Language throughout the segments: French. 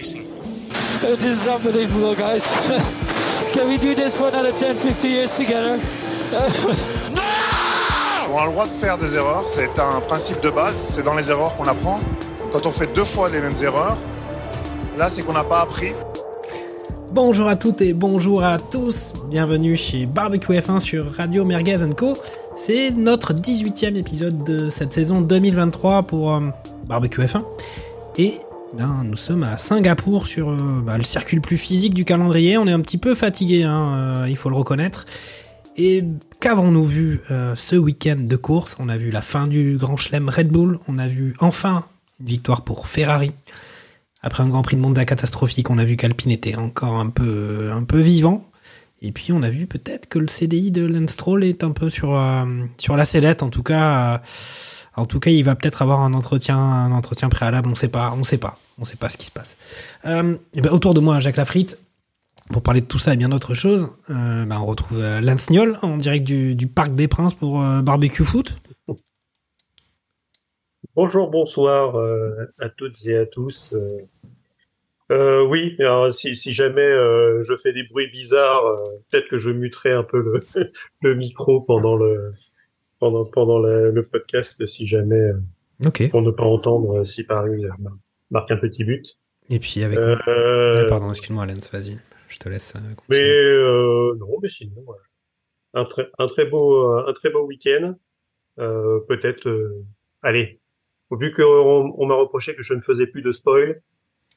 racing. It is unbelievable, guys. Can we do this for another 10, 50 years together? On a le droit de faire des erreurs, c'est un principe de base, c'est dans les erreurs qu'on apprend. Quand on fait deux fois les mêmes erreurs, là c'est qu'on n'a pas appris. Bonjour à toutes et bonjour à tous, bienvenue chez Barbecue F1 sur Radio Merguez Co. C'est notre 18e épisode de cette saison 2023 pour euh, Barbecue F1. Et ben, nous sommes à Singapour sur euh, bah, le circuit le plus physique du calendrier. On est un petit peu fatigué, hein, euh, il faut le reconnaître. Et qu'avons-nous vu euh, ce week-end de course? On a vu la fin du Grand Chelem Red Bull, on a vu enfin une victoire pour Ferrari. Après un Grand Prix de Monza catastrophique, on a vu qu'Alpine était encore un peu, un peu vivant. Et puis on a vu peut-être que le CDI de Lance Stroll est un peu sur, euh, sur la sellette. En tout cas, euh, en tout cas, il va peut-être avoir un entretien, préalable. On sait pas, on sait pas, sait pas ce qui se passe. Euh, et ben, autour de moi, Jacques Lafritte. Pour parler de tout ça et bien d'autres choses, euh, ben, on retrouve euh, Lance Niol en direct du, Parc des Princes pour Barbecue Foot. Bonjour, bonsoir à toutes et à tous. Oui, si, jamais je fais des bruits bizarres, peut-être que je muterai un peu le micro pendant le pendant pendant le, le podcast, si jamais euh, pour ne pas entendre euh, si Paris marque un petit but. Et puis avec. Euh, pardon, excuse-moi, Lance, vas-y. Je te laisse. euh, Mais euh, non, mais sinon, ouais. un très un très beau un très beau week-end. Euh, peut-être, allez, vu qu'on on, m'a reproché que je ne faisais plus de spoil,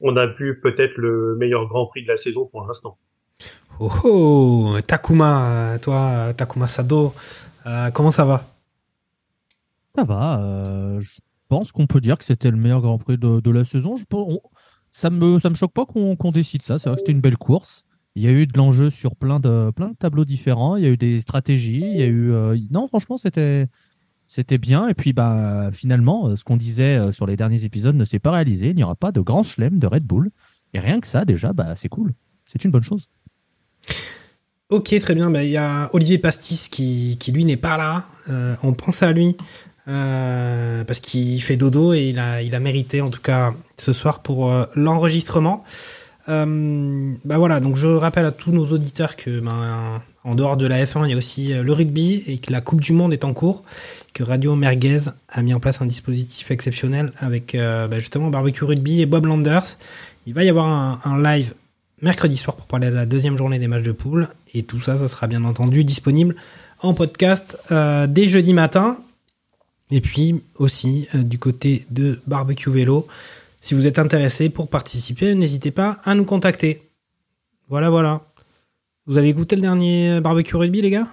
on a vu peut-être le meilleur Grand Prix de la saison pour l'instant. Oh, oh Takuma, toi, Takuma Sado, euh, comment ça va? Ça va. euh, je pense qu'on peut dire que c'était le meilleur Grand Prix de, la saison. Ça me me choque pas qu'on décide ça. C'est vrai que c'était une belle course. Il y a eu de l'enjeu sur plein de tableaux différents. Il y a eu des stratégies. Il y a eu euh, non franchement c'était c'était bien. Et puis bah finalement euh, ce qu'on disait sur les derniers épisodes ne s'est pas réalisé. Il n'y aura pas de grand chelem de Red Bull. Et rien que ça déjà bah c'est cool. C'est une bonne chose. Ok, très bien. Bah, Il y a Olivier Pastis qui, qui lui n'est pas là. On pense à lui parce qu'il fait dodo et il a, il a mérité en tout cas ce soir pour euh, l'enregistrement. Euh, bah voilà, donc je rappelle à tous nos auditeurs que ben, en dehors de la F1, il y a aussi euh, le rugby et que la Coupe du Monde est en cours, que Radio Merguez a mis en place un dispositif exceptionnel avec euh, bah, justement Barbecue Rugby et Bob Landers. Il va y avoir un, un live mercredi soir pour parler de la deuxième journée des matchs de poule. Et tout ça, ça sera bien entendu disponible en podcast euh, dès jeudi matin. Et puis aussi euh, du côté de Barbecue Vélo, si vous êtes intéressé pour participer, n'hésitez pas à nous contacter. Voilà, voilà. Vous avez écouté le dernier Barbecue Rugby, les gars?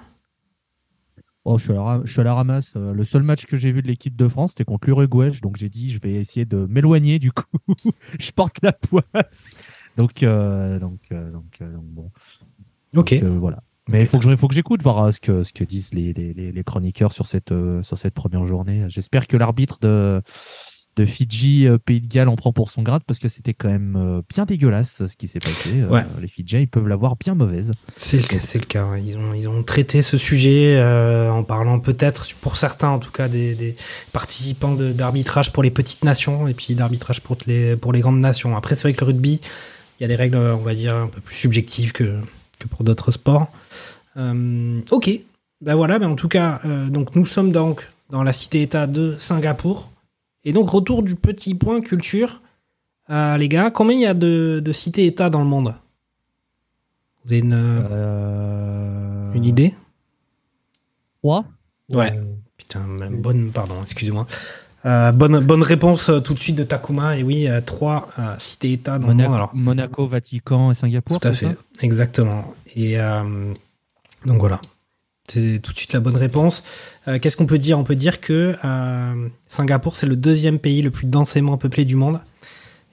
Oh, je suis à la, ra- je suis à la ramasse. Euh, Le seul match que j'ai vu de l'équipe de France, c'était contre l'Uruguay. Donc j'ai dit, je vais essayer de m'éloigner. Du coup, je porte la poisse. Donc, euh, donc, euh, donc, euh, donc bon. Ok. Donc, euh, voilà. Mais il faut que je- faut que j'écoute voir euh, ce que ce que disent les, les, les- chroniqueurs sur cette euh, sur cette première journée. J'espère que l'arbitre de de Fidji euh, Pays de Galles en prend pour son grade parce que c'était quand même bien dégueulasse ce qui s'est passé. Euh. Les Fidjiens ils peuvent l'avoir bien mauvaise. C'est le cas, c'est le cas. Ils ont, ils ont traité ce sujet euh, en parlant peut-être, pour certains en tout cas, des, des participants de- d'arbitrage pour les petites nations et puis d'arbitrage pour les, pour les grandes nations. Après, c'est vrai que le rugby, il y a des règles, on va dire, un peu plus subjectives que, que pour d'autres sports. Euh, ok, ben voilà, ben en tout cas, euh, donc nous sommes donc dans la cité-État de Singapour. Et donc, retour du petit point culture. Euh, les gars, combien il y a de, de cités-États dans le monde? Vous avez une, une idée? 3 Ouais. Putain, bonne, pardon, excusez-moi. Euh, bonne, bonne réponse euh, tout de suite de Takuma. Et oui, euh, trois cités-États dans le monde. Alors, Monaco, Vatican et Singapour. tout à fait, ça? Exactement. Et donc voilà. C'est tout de suite la bonne réponse. Euh, Qu'est-ce qu'on peut dire? On peut dire que euh, Singapour, c'est le deuxième pays le plus densément peuplé du monde.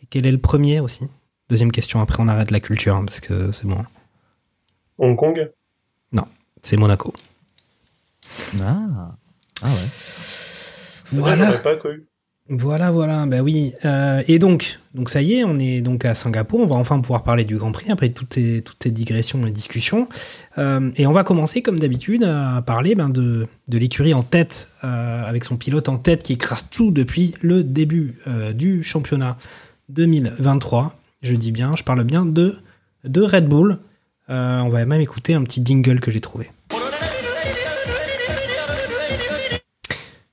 Et quel est le premier aussi? Deuxième question, après on arrête la culture, hein, parce que c'est bon. Hong Kong? C'est Monaco. Ah, ah ouais. Voilà. Pas cru. Voilà, voilà, bah oui. Euh, et donc, ça y est, on est donc à Singapour. On va enfin pouvoir parler du Grand Prix après toutes ces, toutes digressions et discussions. Euh, et on va commencer, comme d'habitude, à parler ben, de, de l'écurie en tête, euh, avec son pilote en tête qui écrase tout depuis le début du championnat 2023. Je dis bien, je parle bien de, de Red Bull. On va même écouter un petit jingle que j'ai trouvé.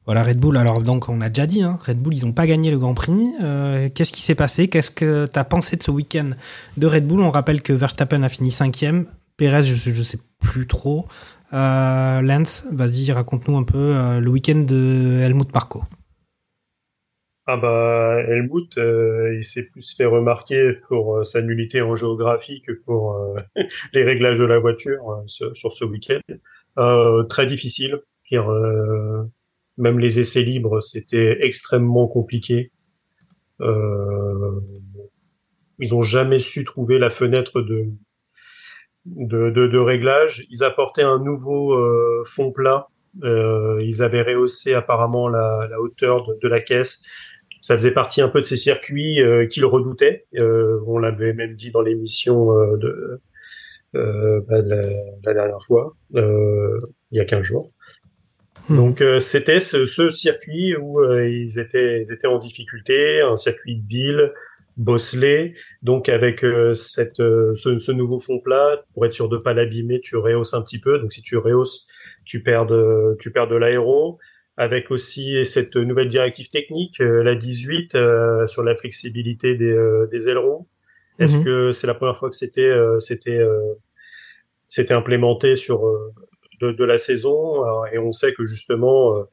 Voilà Red Bull. Alors donc on a déjà dit, hein, Red Bull ils n'ont pas gagné le Grand Prix. Euh, Qu'est-ce qui s'est passé? Qu'est-ce que tu as pensé de ce week-end de Red Bull? On rappelle que Verstappen a fini cinquième. Perez, je, je sais plus trop. Euh, Lance, vas-y, raconte-nous un peu euh, le week-end de Helmut Marko. Ah bah Helmut, euh, il s'est plus fait remarquer pour sa nullité en géographie que pour les réglages de la voiture sur, ce week-end. Très difficile. Pire, même les essais libres, c'était extrêmement compliqué. Euh, ils ont jamais su trouver la fenêtre de de, de, de réglage. Ils apportaient un nouveau euh, fond plat. Euh, ils avaient rehaussé apparemment la, la hauteur de, de la caisse ça faisait partie un peu de ces circuits euh, qu'ils redoutaient. Euh, on l'avait même dit dans l'émission euh, de, bah, la, la dernière fois, il y a 15 jours. Hmm. Donc euh, c'était ce, ce circuit où euh, ils étaient ils étaient en difficulté, un circuit de ville, bosselé. Donc avec euh, cette euh, ce, ce nouveau fond plat, pour être sûr de pas l'abîmer, tu rehausses un petit peu. Donc si tu rehausses, tu perds de tu perds de l'aéro avec aussi cette nouvelle directive technique, euh, la 18, euh, sur la flexibilité des, euh, des ailerons. Est-ce Mhm. que c'est la première fois que c'était euh, c'était euh, c'était implémenté sur euh, de, de la saison Alors, et on sait que justement euh,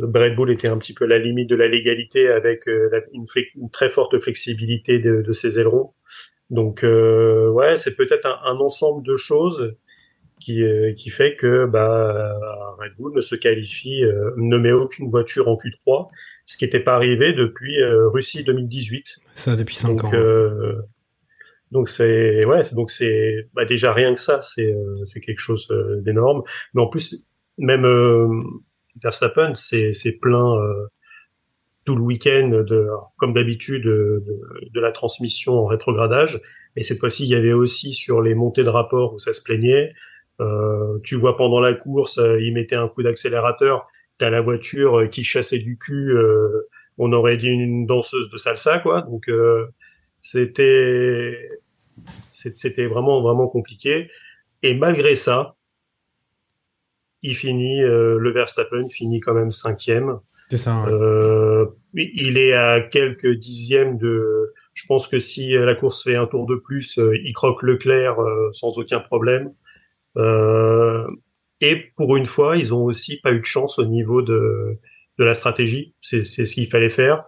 Red Bull était un petit peu à la limite de la légalité avec euh, une, très forte flexibilité de, de ses ailerons. Donc euh, ouais, c'est peut-être un, un ensemble de choses qui, euh, qui fait que bah, Red Bull ne se qualifie, euh, ne met aucune voiture en Q3, ce qui n'était pas arrivé depuis euh, Russie 2018. Ça depuis 5 Donc ans. Donc c'est ouais, donc c'est bah, déjà rien que ça, c'est euh, c'est quelque chose euh, d'énorme. Mais en plus, même euh, Verstappen, c'est c'est plein tout le week-end de comme d'habitude de, de, la transmission en rétrogradage. Et cette fois-ci, il y avait aussi sur les montées de rapport où ça se plaignait. Euh, tu vois pendant la course, euh, il mettait un coup d'accélérateur, t'as la voiture qui chassait du cul. euh, on aurait dit une danseuse de salsa, quoi. Donc c'était c'était vraiment vraiment compliqué. Et malgré ça, il finit euh, le Verstappen finit quand même cinquième. C'est ça. ouais. Euh, il est à quelques dixièmes de. Je pense que si la course fait un tour de plus, euh, il croque Leclerc sans aucun problème. Et pour une fois, ils ont aussi pas eu de chance au niveau de de la stratégie. C'est c'est ce qu'il fallait faire.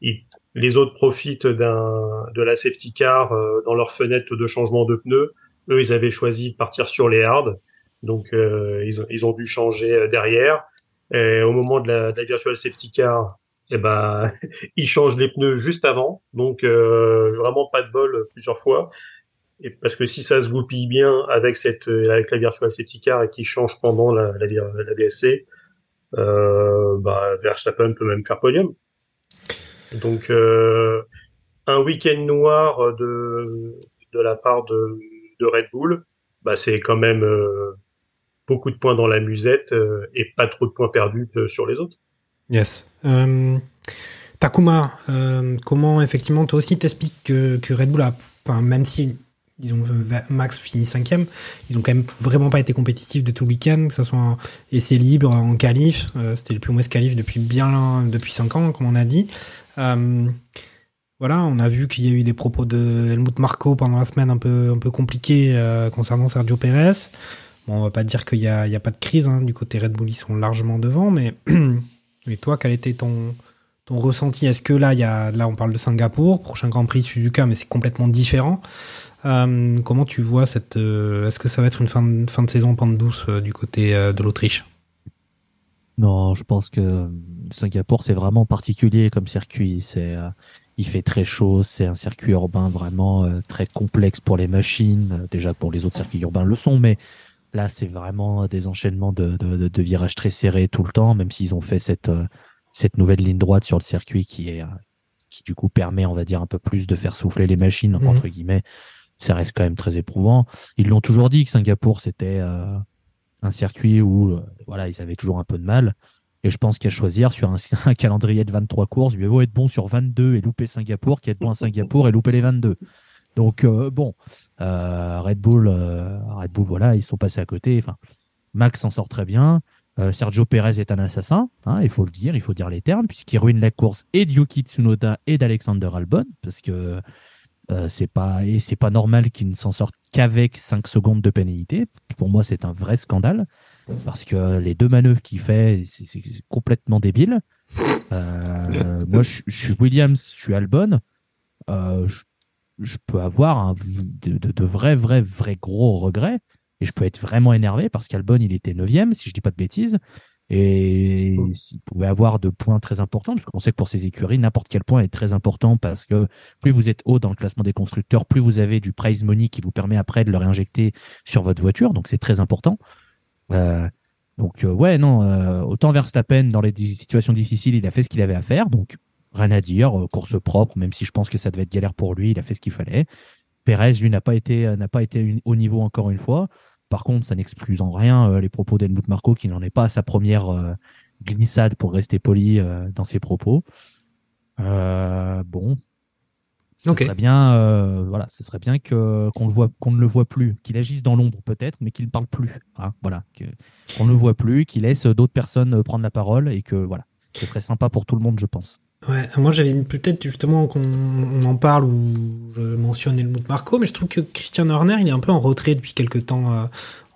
Ils- les autres profitent d'un de la safety car euh, dans leur fenêtre de changement de pneus. Eux, ils avaient choisi de partir sur les hards, donc euh, ils, ont, ils ont dû changer euh, derrière. Et au moment de la, de la virtual safety car, eh ben, ils changent les pneus juste avant, donc euh, vraiment pas de bol plusieurs fois. Et parce que si ça se goupille bien avec cette euh, avec la virtual safety car et qui change pendant la, la, la VSC, euh, bah, Verstappen peut même faire podium. Donc euh, un week-end noir de de la part de, Red Bull, bah c'est quand même euh, beaucoup de points dans la musette euh, et pas trop de points perdus euh, sur les autres. Yes. Euh, Takuma, euh, comment effectivement toi aussi t'expliques que, que Red Bull a, enfin même si ils ont Max fini cinquième, ils ont quand même vraiment pas été compétitifs de tout le week-end, que ce soit en essai libre, en qualif, euh, c'était le plus mauvais qualif depuis bien depuis cinq ans comme on a dit. Euh, voilà, on a vu qu'il y a eu des propos de Helmut Marko pendant la semaine un peu un peu compliqués euh, concernant Sergio Perez. Bon, on va pas dire qu'il y a, a pas de crise hein, du côté Red Bull, ils sont largement devant, mais mais toi, quel était ton ton ressenti? Est-ce que là, y a, là, on parle de Singapour, prochain Grand Prix Suzuka, mais c'est complètement différent. Euh, comment tu vois cette, euh, est-ce que ça va être une fin de, fin de saison en pente douce euh, du côté euh, de l'Autriche? Non, je pense que Singapour c'est vraiment particulier comme circuit. C'est, il fait très chaud. C'est un circuit urbain vraiment très complexe pour les machines. Déjà pour les autres circuits urbains le sont, mais là c'est vraiment des enchaînements de, de, de- de virages très serrés tout le temps. Même s'ils ont fait cette cette nouvelle ligne droite sur le circuit qui est qui du coup permet, on va dire, un peu plus de faire souffler les machines Mhm. entre guillemets. Ça reste quand même très éprouvant. Ils l'ont toujours dit que Singapour c'était euh, un circuit où euh, voilà ils avaient toujours un peu de mal. Et je pense qu'à choisir sur un, calendrier de 23 courses, mieux vaut être bon sur 22 et louper Singapour qu'être bon à Singapour et louper les 22. Donc euh, bon, euh, Red Bull, euh, Red Bull, voilà, ils sont passés à côté. Enfin, Max s'en sort très bien. Sergio Perez est un assassin, hein, il faut le dire, il faut dire les termes, puisqu'il ruine la course et de Yuki Tsunoda et d'Alexander Albon, parce que euh, c'est pas et c'est pas normal qu'il ne s'en sorte qu'avec 5 secondes de pénalité. Pour moi, c'est un vrai scandale parce que les deux manœuvres qu'il fait, c'est complètement débile. Euh, moi, je, suis Williams, je suis Albon. Euh, je, peux avoir de vrais, vrais, vrais gros regrets et je peux être vraiment énervé parce qu'Albon, il était 9 si je dis pas de bêtises. Et il pouvait avoir de points très importants, parce qu'on sait que pour ces écuries, n'importe quel point est très important parce que plus vous êtes haut dans le classement des constructeurs, plus vous avez du prize money qui vous permet après de le réinjecter sur votre voiture. Donc c'est très important. Euh, donc euh, ouais, non, euh, autant Verstappen dans les situations difficiles, il a fait ce qu'il avait à faire. Donc rien à dire, euh, course propre, même si je pense que ça devait être galère pour lui, il a fait ce qu'il fallait. Perez, lui, n'a pas été, euh, n'a pas été une- au niveau encore une fois. Par contre, ça n'excluse en rien euh, les propos d'Helmut Marco, qui n'en est pas à sa première euh, glissade, pour rester poli euh, dans ses propos. Bon, ce serait bien, euh, voilà, ce serait bien que qu'on le voit, qu'on ne le voit plus, qu'il agisse dans l'ombre peut-être, mais qu'il ne parle plus. hein, voilà, qu'on ne le voit plus, qu'il laisse d'autres personnes prendre la parole et que voilà, ce serait sympa pour tout le monde, je pense. Ouais, moi j'avais peut-être justement qu'on on en parle ou je mentionne Helmut Marco, mais je trouve que Christian Horner il est un peu en retrait depuis quelques temps. euh,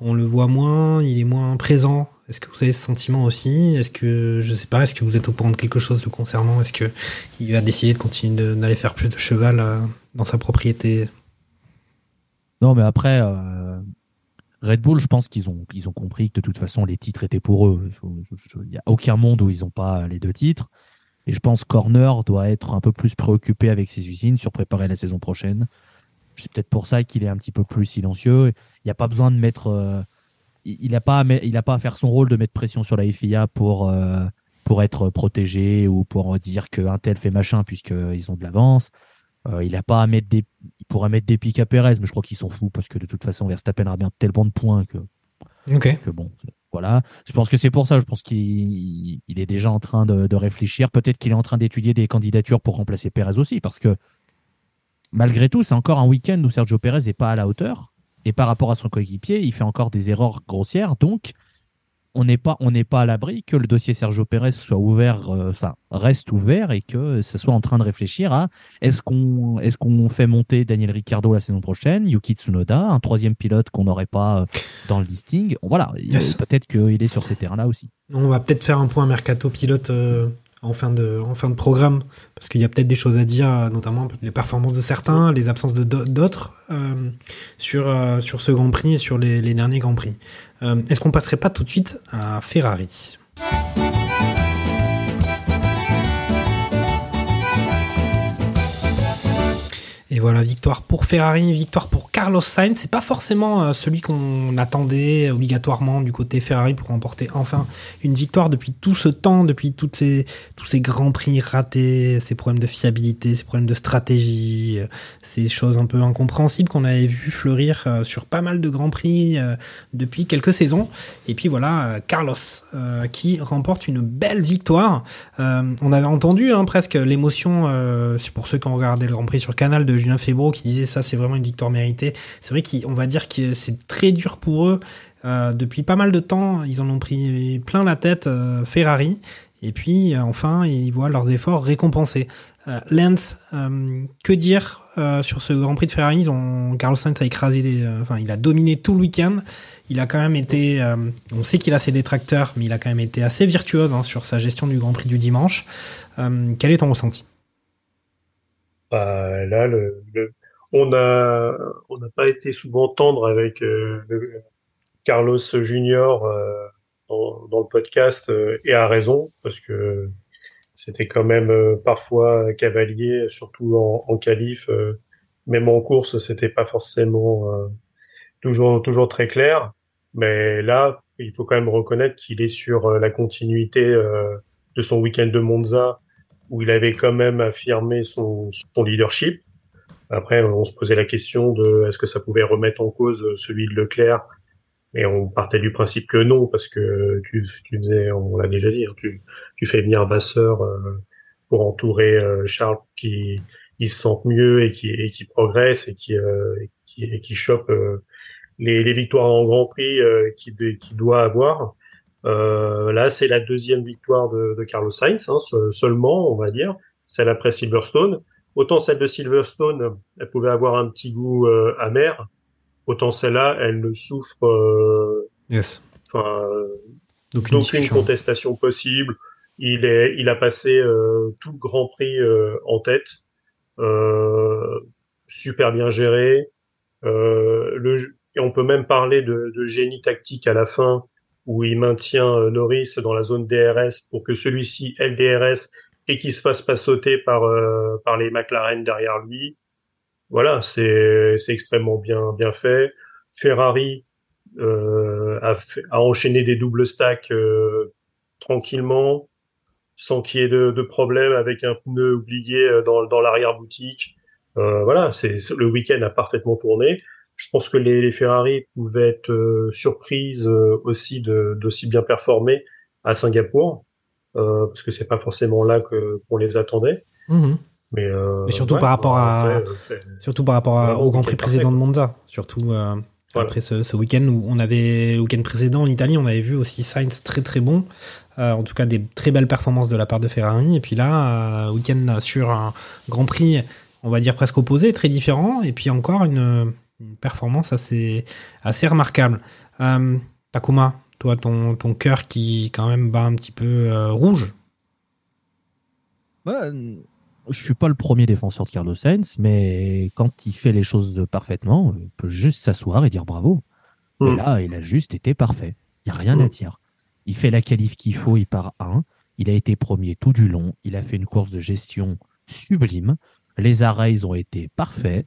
on le voit moins, il est moins présent. Est-ce que vous avez ce sentiment aussi? Est-ce que je sais pas Est-ce que vous êtes au courant de quelque chose le concernant? Est-ce que il va décider de continuer d'aller faire plus de cheval euh, dans sa propriété? Non, mais après, euh, Red Bull, je pense qu'ils ont, ils ont compris que de toute façon, les titres étaient pour eux. Il n'y a aucun monde où ils n'ont pas les deux titres. Et je pense Corner doit être un peu plus préoccupé avec ses usines sur préparer la saison prochaine. C'est peut-être pour ça qu'il est un petit peu plus silencieux. Il n'y a pas besoin de mettre. euh, il n'a pas, il a pas à faire son rôle de mettre pression sur la FIA pour, euh, pour être protégé ou pour dire qu'un tel fait machin puisqu'ils ont de l'avance. Euh, il a pas à mettre des, il pourrait mettre des pics à Perez, mais je crois qu'il s'en fout parce que de toute façon Verstappen a bien tellement de points que, Ok. que bon, voilà. Je pense que c'est pour ça. Je pense qu'il il est déjà en train de, de réfléchir. Peut-être qu'il est en train d'étudier des candidatures pour remplacer Perez aussi, parce que malgré tout, c'est encore un week-end où Sergio Perez n'est pas à la hauteur. Et par rapport à son coéquipier, il fait encore des erreurs grossières. Donc, on n'est pas, on n'est pas à l'abri que le dossier Sergio Perez soit ouvert, euh, enfin reste ouvert et que ce soit en train de réfléchir à est-ce qu'on, est-ce qu'on fait monter Daniel Ricciardo la saison prochaine, Yuki Tsunoda, un troisième pilote qu'on n'aurait pas euh, dans le listing? Voilà, Yes. peut-être qu'il est sur ces terrains-là aussi. On va peut-être faire un point mercato pilote euh, en fin de programme parce qu'il y a peut-être des choses à dire, euh, notamment les performances de certains, les absences d'autres euh, sur euh, sur ce Grand Prix et sur les, derniers Grands Prix. Est-ce qu'on passerait pas tout de suite à Ferrari? Voilà, victoire pour Ferrari, victoire pour Carlos Sainz. C'est pas forcément euh, celui qu'on attendait obligatoirement du côté Ferrari pour remporter enfin une victoire depuis tout ce temps, depuis ces, tous ces grands prix ratés, ces problèmes de fiabilité, ces problèmes de stratégie, euh, ces choses un peu incompréhensibles qu'on avait vu fleurir euh, sur pas mal de grands prix depuis quelques saisons. Et puis voilà, Carlos qui remporte une belle victoire. On avait entendu hein, presque l'émotion, pour ceux qui ont regardé le Grand Prix sur Canal de Julien Febro qui disait ça c'est vraiment une victoire méritée. C'est vrai qu'on va dire que c'est très dur pour eux. Euh, depuis pas mal de temps, ils en ont pris plein la tête euh, Ferrari. Et puis euh, enfin, ils voient leurs efforts récompensés. Lance, que dire sur ce Grand Prix de Ferrari? Ils ont, Sainz a écrasé, des, enfin, il a dominé tout le week-end. Il a quand même été, on sait qu'il a ses détracteurs, mais il a quand même été assez virtuose hein, sur sa gestion du Grand Prix du dimanche. Quel est ton ressenti? Bah, là, le, le- on on n'a pas été souvent tendre avec euh, Carlos Junior euh, dans, dans le podcast euh, et à raison parce que c'était quand même euh, parfois cavalier, surtout en, en qualif, euh, même en course, c'était pas forcément toujours toujours très clair. Mais là, il faut quand même reconnaître qu'il est sur la continuité de son week-end de Monza où il avait quand même affirmé son, son leadership. Après, on se posait la question de est-ce que ça pouvait remettre en cause celui de Leclerc et on partait du principe que non, parce que tu, tu faisais, on l'a déjà dit, hein, tu, tu fais venir Vasseur euh, pour entourer euh, Charles qui il se sente mieux et qui, et qui progresse et qui, euh, qui, et qui chope les, les victoires en Grand Prix qu'il qu'il doit avoir. Euh, là, c'est la deuxième victoire de, de Carlos Sainz, hein, se- seulement, on va dire, celle après Silverstone. Autant celle de Silverstone, elle pouvait avoir un petit goût euh, amer, autant celle-là, elle ne souffre euh, Yes. enfin, euh, D'aucune discussion. contestation possible. Il est, il a passé euh, tout le Grand Prix euh, en tête, euh, super bien géré. Euh, le, et on peut même parler de, de génie tactique à la fin, où il maintient euh, Norris dans la zone DRS pour que celui-ci ait le DRS et qu'il se fasse pas sauter par euh, par les McLaren derrière lui. Voilà, c'est c'est extrêmement bien bien fait. Ferrari euh, a, a enchaîné des doubles stacks tranquillement, sans qu'il y ait de, de problème avec un pneu oublié dans, dans l'arrière-boutique. Euh, voilà, c'est- le week-end a parfaitement tourné. Je pense que les, les Ferrari pouvaient être euh, surprises euh, aussi d'aussi bien performer à Singapour, euh, parce que c'est pas forcément là que qu'on les attendait. Mhm. Mais, euh, surtout ouais, par rapport à, fait- surtout par rapport à- au Grand Prix précédent de Monza. Surtout Voilà. après ce, ce week-end où on avait, le week-end précédent en Italie, on avait vu aussi Sainz très très bon. Euh, en tout cas, des très belles performances de la part de Ferrari. Et puis là, euh, week-end sur un Grand Prix, on va dire presque opposé, très différent. Et puis encore une, une performance assez, assez remarquable. Euh, Takuma, toi, ton, ton cœur qui quand même bat un petit peu euh, rouge. Ouais, je suis pas le premier défenseur de Carlos Sainz, mais quand il fait les choses parfaitement, il peut juste s'asseoir et dire bravo. Et Mm. là, il a juste été parfait. Il n'y a rien Mm. à dire. Il fait la qualif qu'il faut, il part 1. Il a été premier tout du long. Il a fait une course de gestion sublime. Les arrêts, ils ont été parfaits.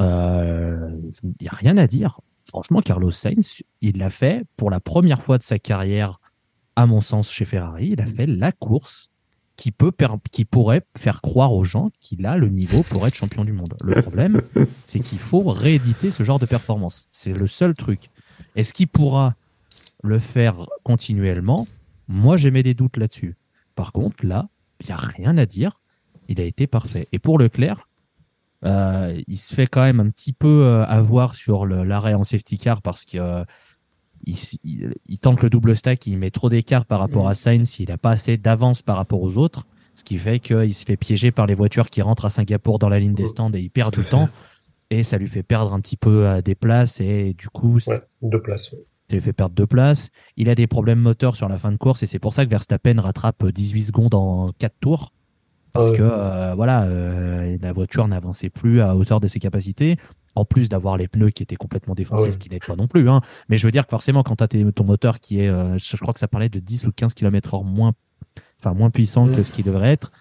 Euh, Il n'y a rien à dire. Franchement, Carlos Sainz, il l'a fait pour la première fois de sa carrière, à mon sens, chez Ferrari. Il a fait la course qui, peut qui pourrait faire croire aux gens qu'il a le niveau pour être champion du monde. Le problème, c'est qu'il faut rééditer ce genre de performance. C'est le seul truc. Est-ce qu'il pourra le faire continuellement? Moi, j'ai mis des doutes là-dessus. Par contre, là, il n'y a rien à dire. Il a été parfait. Et pour Leclerc, euh, il se fait quand même un petit peu euh, avoir sur l'arrêt en safety car parce que euh, il, s- il- il tente le double stack, il met trop d'écart par rapport à Sainz, il n'a pas assez d'avance par rapport aux autres, ce qui fait qu'il se fait piéger par les voitures qui rentrent à Singapour dans la ligne des stands et il perd du temps et ça lui fait perdre un petit peu euh, des places et du coup Ouais, deux places. ouais. ça lui fait perdre deux places. Il a des problèmes moteurs sur la fin de course et c'est pour ça que Verstappen rattrape 18 secondes en 4 tours. Parce que euh, voilà, euh, la voiture n'avançait plus à hauteur de ses capacités. En plus d'avoir les pneus qui étaient complètement défoncés, Ah ouais. ce qui n'aide pas non plus. Hein. Mais je veux dire que forcément, quand tu as ton moteur qui est, euh, je crois que ça parlait de 10 ou 15 km heure moins, enfin, moins puissant que ce qui devrait être,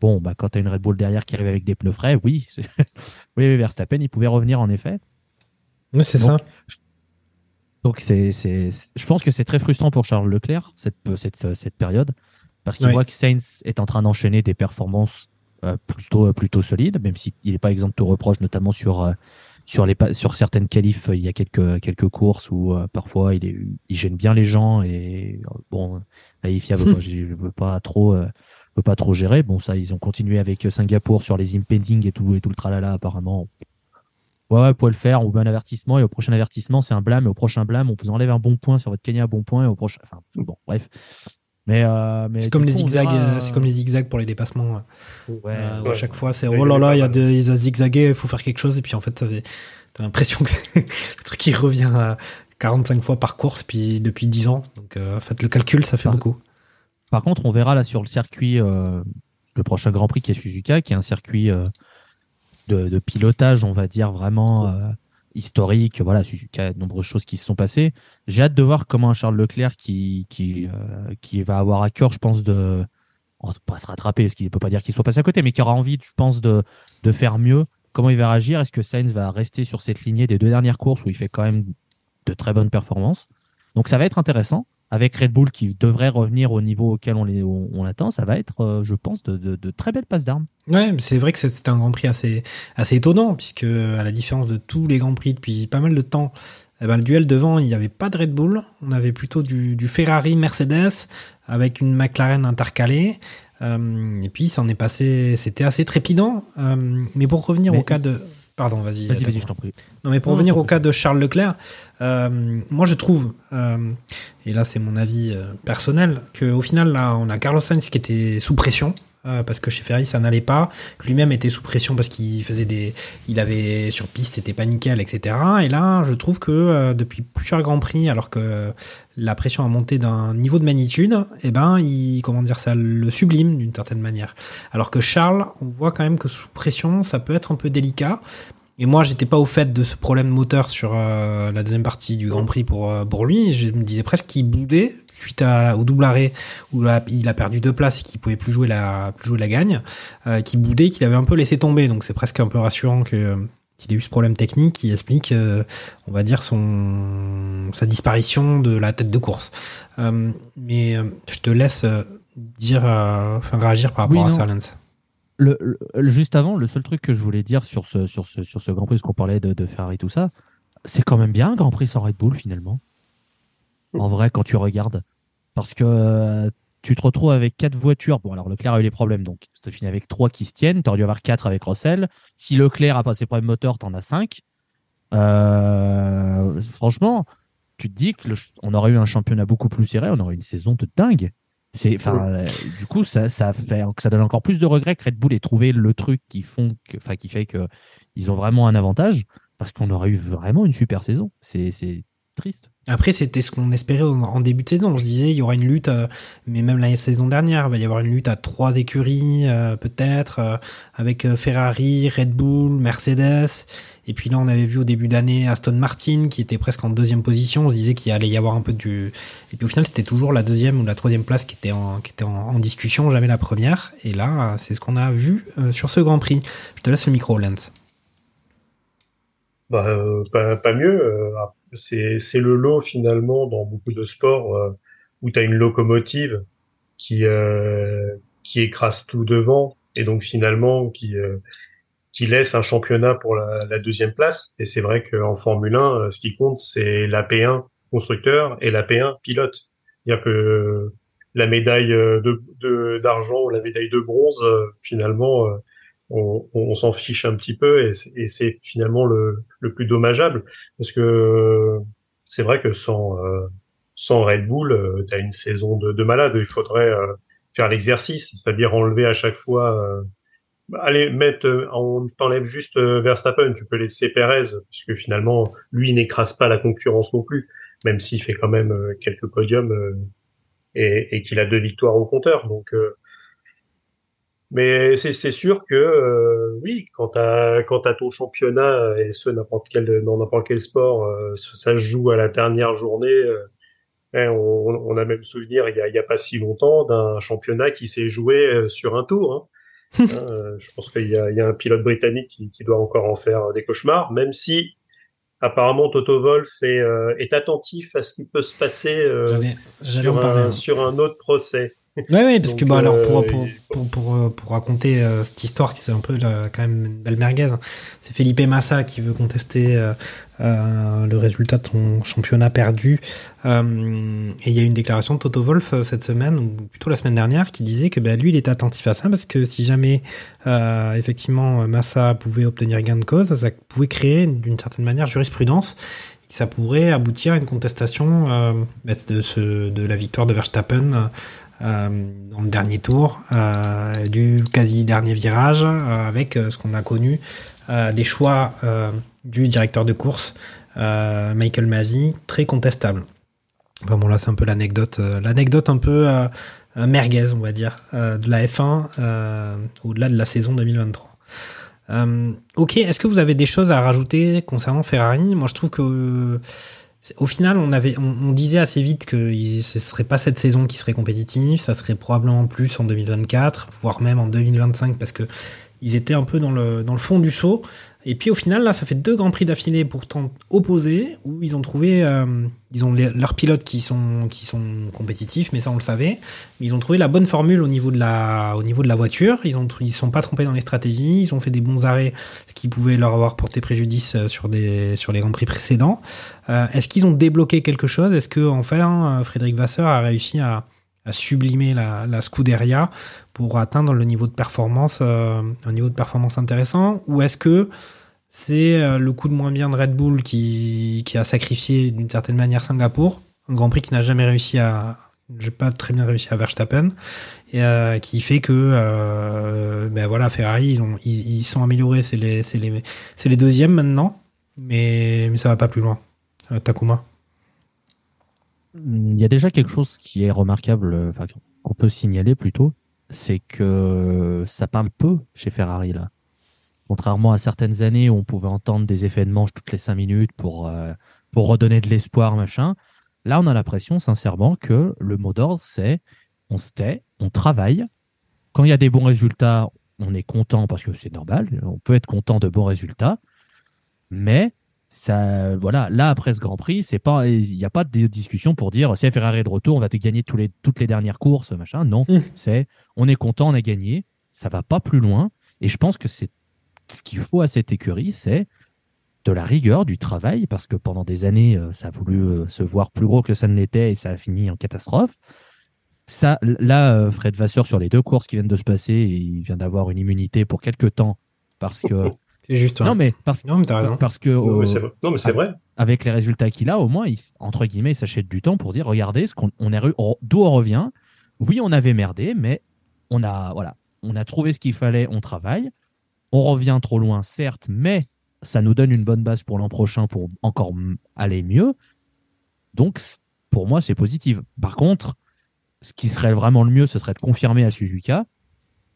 bon, bah, quand tu as une Red Bull derrière qui arrive avec des pneus frais, oui, oui, Verstappen, il pouvait revenir en effet. Oui, c'est ça. Donc c'est, c'est, c'est- je pense que c'est très frustrant pour Charles Leclerc cette, cette, cette période parce qu'il voit que Sainz est en train d'enchaîner des performances euh, plutôt plutôt solides, même s'il n'est pas exempt de tout reproche, notamment sur euh, sur les sur certaines qualifs. Il y a quelques quelques courses où euh, parfois il, est, il gêne bien les gens et euh, bon, la FIA veut pas, je veux pas trop euh, veut pas trop gérer. Bon ça, ils ont continué avec Singapour sur les impending et tout et tout le tralala apparemment. Ouais, ouais, vous pouvez le faire, on vous met un avertissement, et au prochain avertissement, c'est un blâme, et au prochain blâme, on vous enlève un bon point sur votre Kenya bon point, et au prochain. Enfin, bon, bref. Mais, euh, mais C'est comme les zigzags, verra, euh, c'est comme les zigzags pour les dépassements. Ouais, Euh, ouais. À chaque fois, c'est oh là il y là, il y a pas de, il a zigzagué, il faut faire quelque chose, et puis en fait, ça fait, t'as l'impression que c'est le truc qui revient à 45 fois par course, puis depuis 10 ans. Donc, euh, faites le calcul, ça fait Par- beaucoup. Par contre, on verra là sur le circuit, euh, le prochain Grand Prix qui est Suzuka, qui est un circuit euh, de, de pilotage, on va dire vraiment euh, historique. Voilà, Suzuka, de nombreuses choses qui se sont passées. J'ai hâte de voir comment Charles Leclerc qui, qui, euh, qui va avoir à cœur, je pense, de on va pas se rattraper, parce qu'il ne peut pas dire qu'il soit passé à côté, mais qui aura envie, je pense, de, de faire mieux. Comment il va réagir? Est-ce que Sainz va rester sur cette lignée des deux dernières courses où il fait quand même de très bonnes performances? Donc ça va être intéressant avec Red Bull qui devrait revenir au niveau auquel on, les, on, on l'attend, ça va être, euh, je pense, de, de, de très belles passes d'armes. Ouais, c'est vrai que c'est- c'était un Grand Prix assez, assez étonnant, puisque à la différence de tous les Grands Prix depuis pas mal de temps, eh ben, le duel devant, il n'y avait pas de Red Bull, on avait plutôt du, du Ferrari Mercedes avec une McLaren intercalée. Euh, et puis, ça en est passé, c'était assez trépidant. Euh, mais pour revenir Mais- au cas de. Pardon, vas-y. Vas-y, vas-y, je t'en prie. Non, mais pour Non, revenir au cas de Charles Leclerc, euh, moi je trouve, euh, et là c'est mon avis euh, personnel, qu'au final là on a Carlos Sainz qui était sous pression. Euh, parce que chez Ferrari ça n'allait pas, lui-même était sous pression parce qu'il faisait des, il avait sur piste c'était pas etc. Et là je trouve que euh, depuis plusieurs grands prix, alors que la pression a monté d'un niveau de magnitude, et ben il, comment dire, ça le sublime d'une certaine manière. Alors que Charles, on voit quand même que sous pression ça peut être un peu délicat. Et moi, j'étais pas au fait de ce problème moteur sur euh, la deuxième partie du Grand Prix pour, pour lui. Je me disais presque qu'il boudait suite à, au double arrêt où il a perdu deux places et qu'il pouvait plus jouer la, plus jouer la gagne. Euh, qu'il boudait, qu'il avait un peu laissé tomber. Donc c'est presque un peu rassurant que qu'il ait eu ce problème technique qui explique, euh, on va dire, son sa disparition de la tête de course. Euh, mais euh, je te laisse euh, dire, euh, enfin, réagir par rapport Oui, à ça, Lance. Le, le- juste avant, le seul truc que je voulais dire sur ce, sur ce, sur ce Grand Prix, parce qu'on parlait de, de Ferrari, tout ça, c'est quand même bien un Grand Prix sans Red Bull finalement. En vrai, quand tu regardes. Parce que euh, tu te retrouves avec quatre voitures. Bon, alors Leclerc a eu les problèmes, donc tu fini avec trois qui se tiennent. Tu aurais dû avoir quatre avec Russell. Si Leclerc a pas ses problèmes moteurs, t'en as cinq. Euh, franchement, tu te dis que le on aurait eu un championnat beaucoup plus serré, on aurait eu une saison de dingue. C'est, enfin, euh, du coup, ça, ça fait, ça donne encore plus de regrets que Red Bull ait trouvé le truc qui font, que- enfin, qui fait que ils ont vraiment un avantage parce qu'on aurait eu vraiment une super saison. C'est, c'est triste. Après, c'était ce qu'on espérait en, en début de saison. On se disait, il y aura une lutte, euh, mais même la saison dernière, il va y avoir une lutte à trois écuries, euh, peut-être, euh, avec Ferrari, Red Bull, Mercedes. Et puis là, on avait vu au début d'année Aston Martin, qui était presque en deuxième position. On se disait qu'il allait y avoir un peu du... Et puis au final, c'était toujours la deuxième ou la troisième place qui était en, qui était en, en discussion, jamais la première. Et là, c'est ce qu'on a vu euh, sur ce Grand Prix. Je te laisse le micro, Lance. Bah, euh, pas, pas mieux. C'est, le lot finalement dans beaucoup de sports euh, où tu as une locomotive qui, euh, qui écrase tout devant et donc finalement qui, euh, qui laisse un championnat pour la, la deuxième place. Et c'est vrai qu'en Formule 1, euh, ce qui compte, c'est la P1 constructeur et la P1 pilote. Il y a que la médaille de, de, d'argent ou la médaille de bronze, finalement, on, on s'en fiche un petit peu et c'est, finalement le, le plus dommageable parce que c'est vrai que sans euh, sans Red Bull, euh, tu une saison de, de malade. Il faudrait euh, faire l'exercice, c'est-à-dire enlever à chaque fois. Euh, allez, mettre, euh, on t'enlève juste euh, Verstappen, tu peux laisser Perez puisque finalement lui n'écrase pas la concurrence non plus, même s'il fait quand même quelques podiums et, et qu'il a deux victoires au compteur. Donc euh, mais c'est sûr que euh, oui, quand t'as quand ton championnat et ce n'importe quel dans n'importe quel sport, euh, ça se joue à la dernière journée. euh, hein, on, on a même souvenir il y a, il y a pas si longtemps d'un championnat qui s'est joué euh, sur un tour. Hein. Hein, euh, je pense qu'il y a, il y a un pilote britannique qui, qui doit encore en faire des cauchemars, même si apparemment Toto Wolff est, euh, est attentif à ce qui peut se passer euh, sur, un, hein. sur un autre procès. Ouais, ouais, parce que bah alors pour euh, pour pour pour, euh, pour raconter euh, cette histoire qui c'est un peu quand même une belle merguez, c'est Felipe Massa qui veut contester euh, euh, le résultat de son championnat perdu. Et il y a eu une déclaration de Toto Wolff euh, cette semaine ou plutôt la semaine dernière qui disait que bah, lui il était attentif à ça parce que si jamais effectivement Massa pouvait obtenir gain de cause, ça pouvait créer d'une certaine manière jurisprudence ça pourrait aboutir à une contestation euh, de ce de la victoire de Verstappen dans le dernier tour euh, du quasi dernier virage euh, avec euh, ce qu'on a connu euh, des choix euh, du directeur de course euh, Michael Masi très contestable. Enfin bon là c'est un peu l'anecdote euh, l'anecdote un peu euh, euh, merguez on va dire euh, de la F1 euh, au-delà de la saison 2023. Euh, ok, est-ce que vous avez des choses à rajouter concernant Ferrari? Moi, je trouve que au final, on avait, on, disait assez vite que il- ce serait pas cette saison qui serait compétitive, ça serait probablement plus en 2024, voire même en 2025, parce que ils étaient un peu dans le dans le fond du saut. Et puis au final, là, ça fait deux grands prix d'affilée pourtant opposés où ils ont trouvé, euh, ils ont leurs pilotes qui sont qui sont compétitifs, mais ça on le savait. Ils ont trouvé la bonne formule au niveau de la au niveau de la voiture. Ils ont ils sont pas trompés dans les stratégies. Ils ont fait des bons arrêts, ce qui pouvait leur avoir porté préjudice euh, sur des sur les grands prix précédents. Euh, Est-ce qu'ils ont débloqué quelque chose? Est-ce que enfin Frédéric Vasseur a réussi à, à sublimer la, la Scuderia pour atteindre le niveau de performance, euh, un niveau de performance intéressant, ou est-ce que c'est euh, le coup de moins bien de Red Bull qui, qui a sacrifié d'une certaine manière Singapour, un Grand Prix qui n'a jamais réussi à, j'ai pas très bien réussi à Verstappen, et euh, qui fait que, euh, ben voilà, Ferrari ils ont, ils, ils sont améliorés, c'est les, les, les deuxièmes maintenant, mais mais ça va pas plus loin. Euh, Takuma. Il y a déjà quelque chose qui est remarquable, euh, enfin qu'on peut signaler plutôt, c'est que ça parle peu chez Ferrari là. Contrairement à certaines années où on pouvait entendre des effets de manche toutes les cinq minutes pour euh, pour redonner de l'espoir machin, là on a l'impression sincèrement que le mot d'ordre c'est on se tait, on travaille. Quand il y a des bons résultats, on est content parce que c'est normal, on peut être content de bons résultats, mais ça, voilà, là après ce Grand Prix, c'est pas, il n'y a pas de discussion pour dire si Ferrari est de retour, on va te gagner tous les, toutes les dernières courses, machin. Non, c'est on est content, on a gagné, ça va pas plus loin. Et je pense que c'est ce qu'il faut à cette écurie, c'est de la rigueur, du travail, parce que pendant des années, euh, ça a voulu euh, se voir plus gros que ça ne l'était et ça a fini en catastrophe. Ça, là, euh, Fred Vasseur, sur les deux courses qui viennent de se passer, il vient d'avoir une immunité pour quelques temps parce que. C'est juste. Non, mais parce, non, mais t'as raison. parce que. Non, mais c'est vrai. Non, mais c'est vrai. Avec les résultats qu'il a, au moins, il, entre guillemets, il s'achète du temps pour dire regardez, ce qu'on on est d'où on revient. Oui, on avait merdé, mais on a, voilà, on a trouvé ce qu'il fallait, on travaille. On revient trop loin, certes, mais ça nous donne une bonne base pour l'an prochain pour encore aller mieux. Donc, pour moi, c'est positif. Par contre, ce qui serait vraiment le mieux, ce serait de confirmer à Suzuka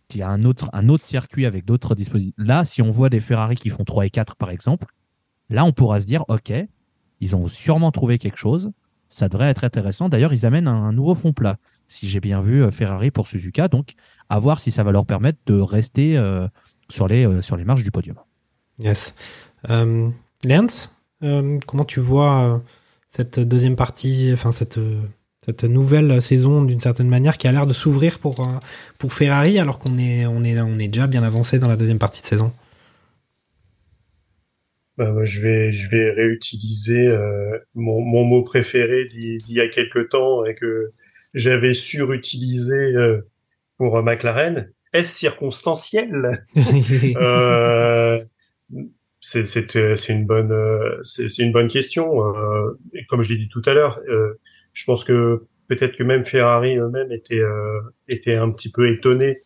qu'il y a un autre, circuit avec d'autres dispositifs. Là, si on voit des Ferrari qui font 3 et 4, par exemple, là, on pourra se dire, OK, ils ont sûrement trouvé quelque chose. Ça devrait être intéressant. D'ailleurs, ils amènent un, nouveau fond plat, si j'ai bien vu euh, Ferrari pour Suzuka. Donc, à voir si ça va leur permettre de rester euh, sur, les, euh, du podium. Yes. Euh, Lance, euh, comment tu vois cette deuxième partie, enfin cette cette nouvelle saison d'une certaine manière qui a l'air de s'ouvrir pour euh, pour Ferrari alors qu'on est on est on est déjà bien avancé dans la deuxième partie de saison. Bah, je vais, je vais réutiliser euh, mon, mon mot préféré d'il y a quelque temps et que j'avais surutilisé euh, pour McLaren. Est-ce circonstanciel? Euh, C'est une bonne, c'est une bonne question. Et comme je l'ai dit tout à l'heure, je pense que peut-être que même Ferrari eux-mêmes étaient, euh, étaient un petit peu étonnés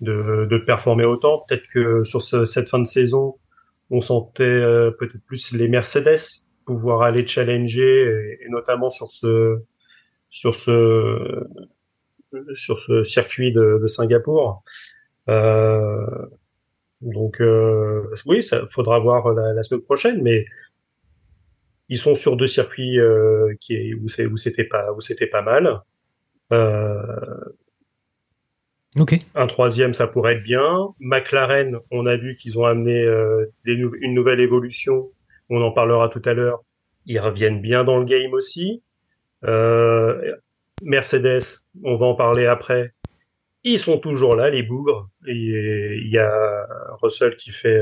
de, de performer autant. Peut-être que sur ce- cette fin de saison, on sentait euh, peut-être plus les Mercedes pouvoir aller challenger et, notamment sur ce sur ce sur ce circuit de, de Singapour. Euh, donc euh, oui, ça faudra voir la, la semaine prochaine, mais ils sont sur deux circuits euh, qui est, où c'est où c'était pas où c'était pas mal. Euh, Ok. un troisième, ça pourrait être bien. McLaren, on a vu qu'ils ont amené euh, des nou- une nouvelle évolution. On en parlera tout à l'heure. Ils reviennent bien dans le game aussi. Euh, Mercedes, on va en parler après. Ils sont toujours là, les bougres. Il y a Russell qui fait.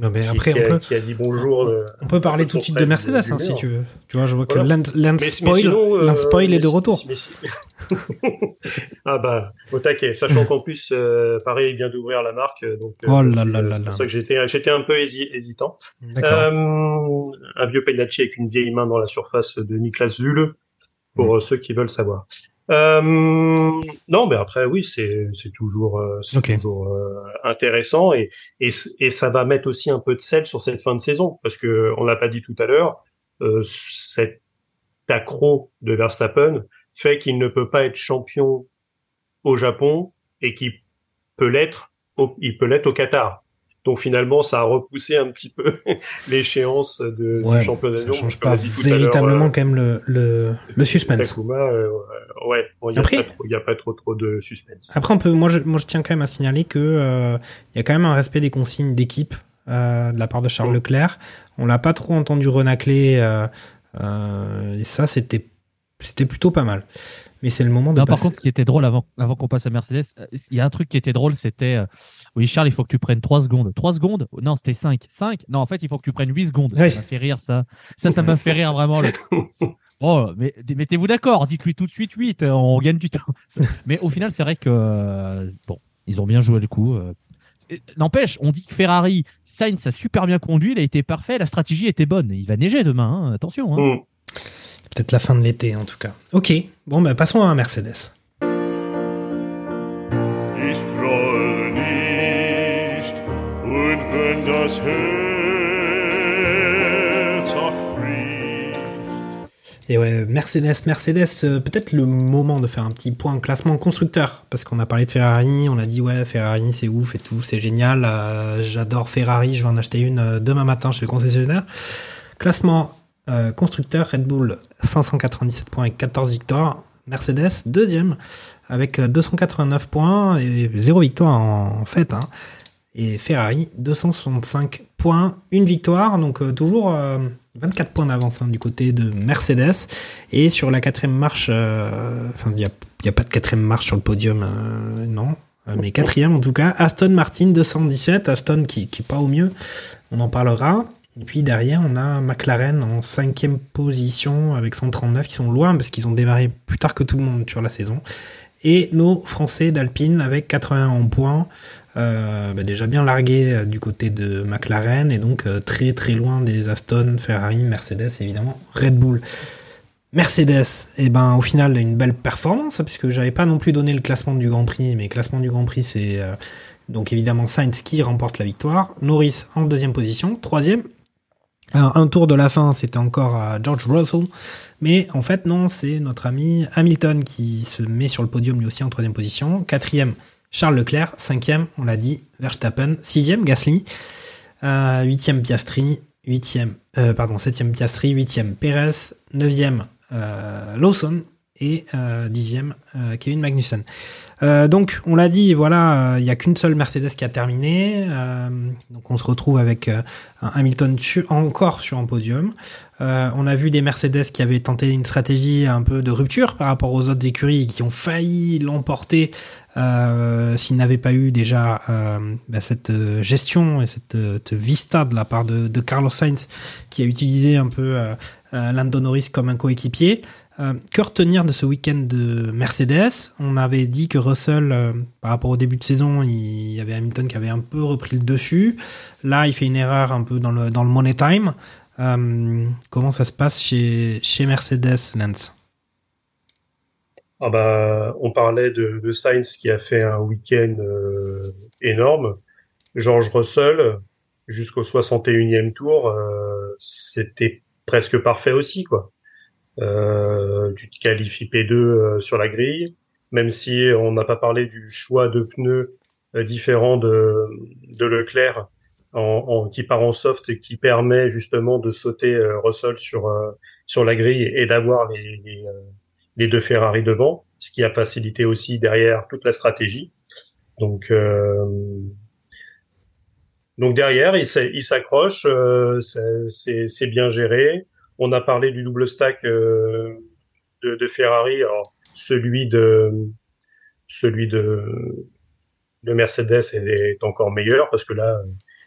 Non, mais après, qui, on a, peut- qui a dit bonjour. euh, On peut parler tout de suite de Mercedes hein, si tu veux. Tu vois, je vois que. Lance, Lance Mais- mais spoil, sinon, euh, Lance spoil est de retour. mais ah bah au taquet, sachant qu'en plus euh, pareil il vient d'ouvrir la marque, euh, donc Oh là là là c'est pour ça que j'étais j'étais un peu hési- hésitant. Euh, un vieux penalty avec une vieille main dans la surface de Niklas Zule pour euh, ceux qui veulent savoir. Euh, non, mais après, oui, c'est c'est toujours euh, toujours euh, intéressant et, et ça va mettre aussi un peu de sel sur cette fin de saison parce que on l'a pas dit tout à l'heure, euh, cet accro de Verstappen fait qu'il ne peut pas être champion au Japon et qu'il peut l'être au, il peut l'être au Qatar. Donc finalement, ça a repoussé un petit peu l'échéance de, Ouais, du championnat ça change pas véritablement euh, quand même le, le, le suspense. Takuma, euh, ouais, bon, il n'y a, Après- pas trop- a pas trop trop de suspense. Après, on peut, moi, je, moi, je tiens quand même à signaler que euh, il y a quand même un respect des consignes d'équipe de la part de Charles Mm. Leclerc. On l'a pas trop entendu renacler. Et ça, c'était, c'était plutôt pas mal. Mais c'est le moment de Non, par contre, ce qui était drôle avant, avant qu'on passe à Mercedes, euh, il y a un truc qui était drôle, c'était euh, oui, Charles, il faut que tu prennes 3 secondes. 3 secondes? Non, c'était 5. 5 Non, en fait, il faut que tu prennes 8 secondes. Ça m'a fait rire, ça. Ça, ça m'a fait rire vraiment. le- Oh, mais mettez-vous d'accord, dites-lui tout de suite 8, euh, on gagne du temps. Mais au final, c'est vrai que, euh, bon, ils ont bien joué le coup. euh. N'empêche, on dit que Ferrari, Sainz a super bien conduit, il a été parfait, la stratégie était bonne. Il va neiger demain, hein, attention. hein. Mm. Peut-être la fin de l'été, en tout cas. Ok. Bon, bah, passons à un Mercedes. Ich groll nicht, und wenn das Herz auch bricht, Et ouais, Mercedes, Mercedes, euh, peut-être le moment de faire un petit point classement constructeur, parce qu'on a parlé de Ferrari, on a dit ouais, Ferrari c'est ouf et tout, c'est génial, euh, j'adore Ferrari, je vais en acheter une euh, demain matin chez le concessionnaire. Classement euh, constructeur, Red Bull 597 points et 14 victoires, Mercedes deuxième avec euh, 289 points et zéro victoire en, fait. Hein. Et Ferrari 265 points, une victoire, donc euh, toujours euh, 24 points d'avance hein, du côté de Mercedes. Et sur la quatrième marche, euh, enfin il n'y a, pas de quatrième marche sur le podium, euh, non, Euh, mais quatrième en tout cas, Aston Martin 217, Aston qui, qui pas au mieux, on en parlera. Et puis derrière, on a McLaren en cinquième position avec 139 qui sont loin parce qu'ils ont démarré plus tard que tout le monde sur la saison. Et nos Français d'Alpine avec 81 points, euh, bah, déjà bien largués euh, du côté de McLaren et donc euh, très très loin des Aston, Ferrari, Mercedes, évidemment Red Bull. Mercedes, et ben au final une belle performance puisque j'avais pas non plus donné le classement du Grand Prix, mais classement du Grand Prix c'est donc évidemment Sainz qui remporte la victoire, Norris en deuxième position, troisième. Alors, un tour de la fin, c'était encore George Russell, mais en fait non, c'est notre ami Hamilton qui se met sur le podium lui aussi en troisième position, quatrième Charles Leclerc, cinquième, on l'a dit, Verstappen, sixième Gasly, euh, huitième Piastri, huitième, euh, pardon, septième Piastri, huitième Perez, neuvième euh, Lawson. Et euh, dixième euh, Kevin Magnussen. Euh, donc on l'a dit, voilà, il n'y a qu'une seule Mercedes qui a terminé. euh, donc on se retrouve avec euh, un Hamilton encore sur un podium. Euh, on a vu des Mercedes qui avaient tenté une stratégie un peu de rupture par rapport aux autres écuries et qui ont failli l'emporter euh, s'ils n'avaient pas eu déjà euh, bah, cette euh, gestion et cette, euh, vista de la part de, Carlos Sainz qui a utilisé un peu euh, euh, Lando Norris comme un coéquipier. Euh, que retenir de ce week-end de Mercedes? On avait dit que Russell, euh, par rapport au début de saison, il y avait Hamilton qui avait un peu repris le dessus. Là, il fait une erreur un peu dans le, money time. Euh, comment ça se passe chez, chez Mercedes, Lance? Ah bah, on parlait de, de Sainz qui a fait un week-end énorme. George Russell, jusqu'au 61e tour, c'était presque parfait aussi, quoi. Euh, tu te qualifies P2 euh, sur la grille, même si on n'a pas parlé du choix de pneus euh, différent de, de Leclerc en, en- qui part en soft et qui permet justement de sauter euh, Russell sur sur la grille et d'avoir les, les, les deux Ferrari devant, ce qui a facilité aussi derrière toute la stratégie. Donc euh, donc derrière, il s'accroche, c'est bien géré. On a parlé du double stack euh, de, de Ferrari, alors celui de celui de de Mercedes est, encore meilleur parce que là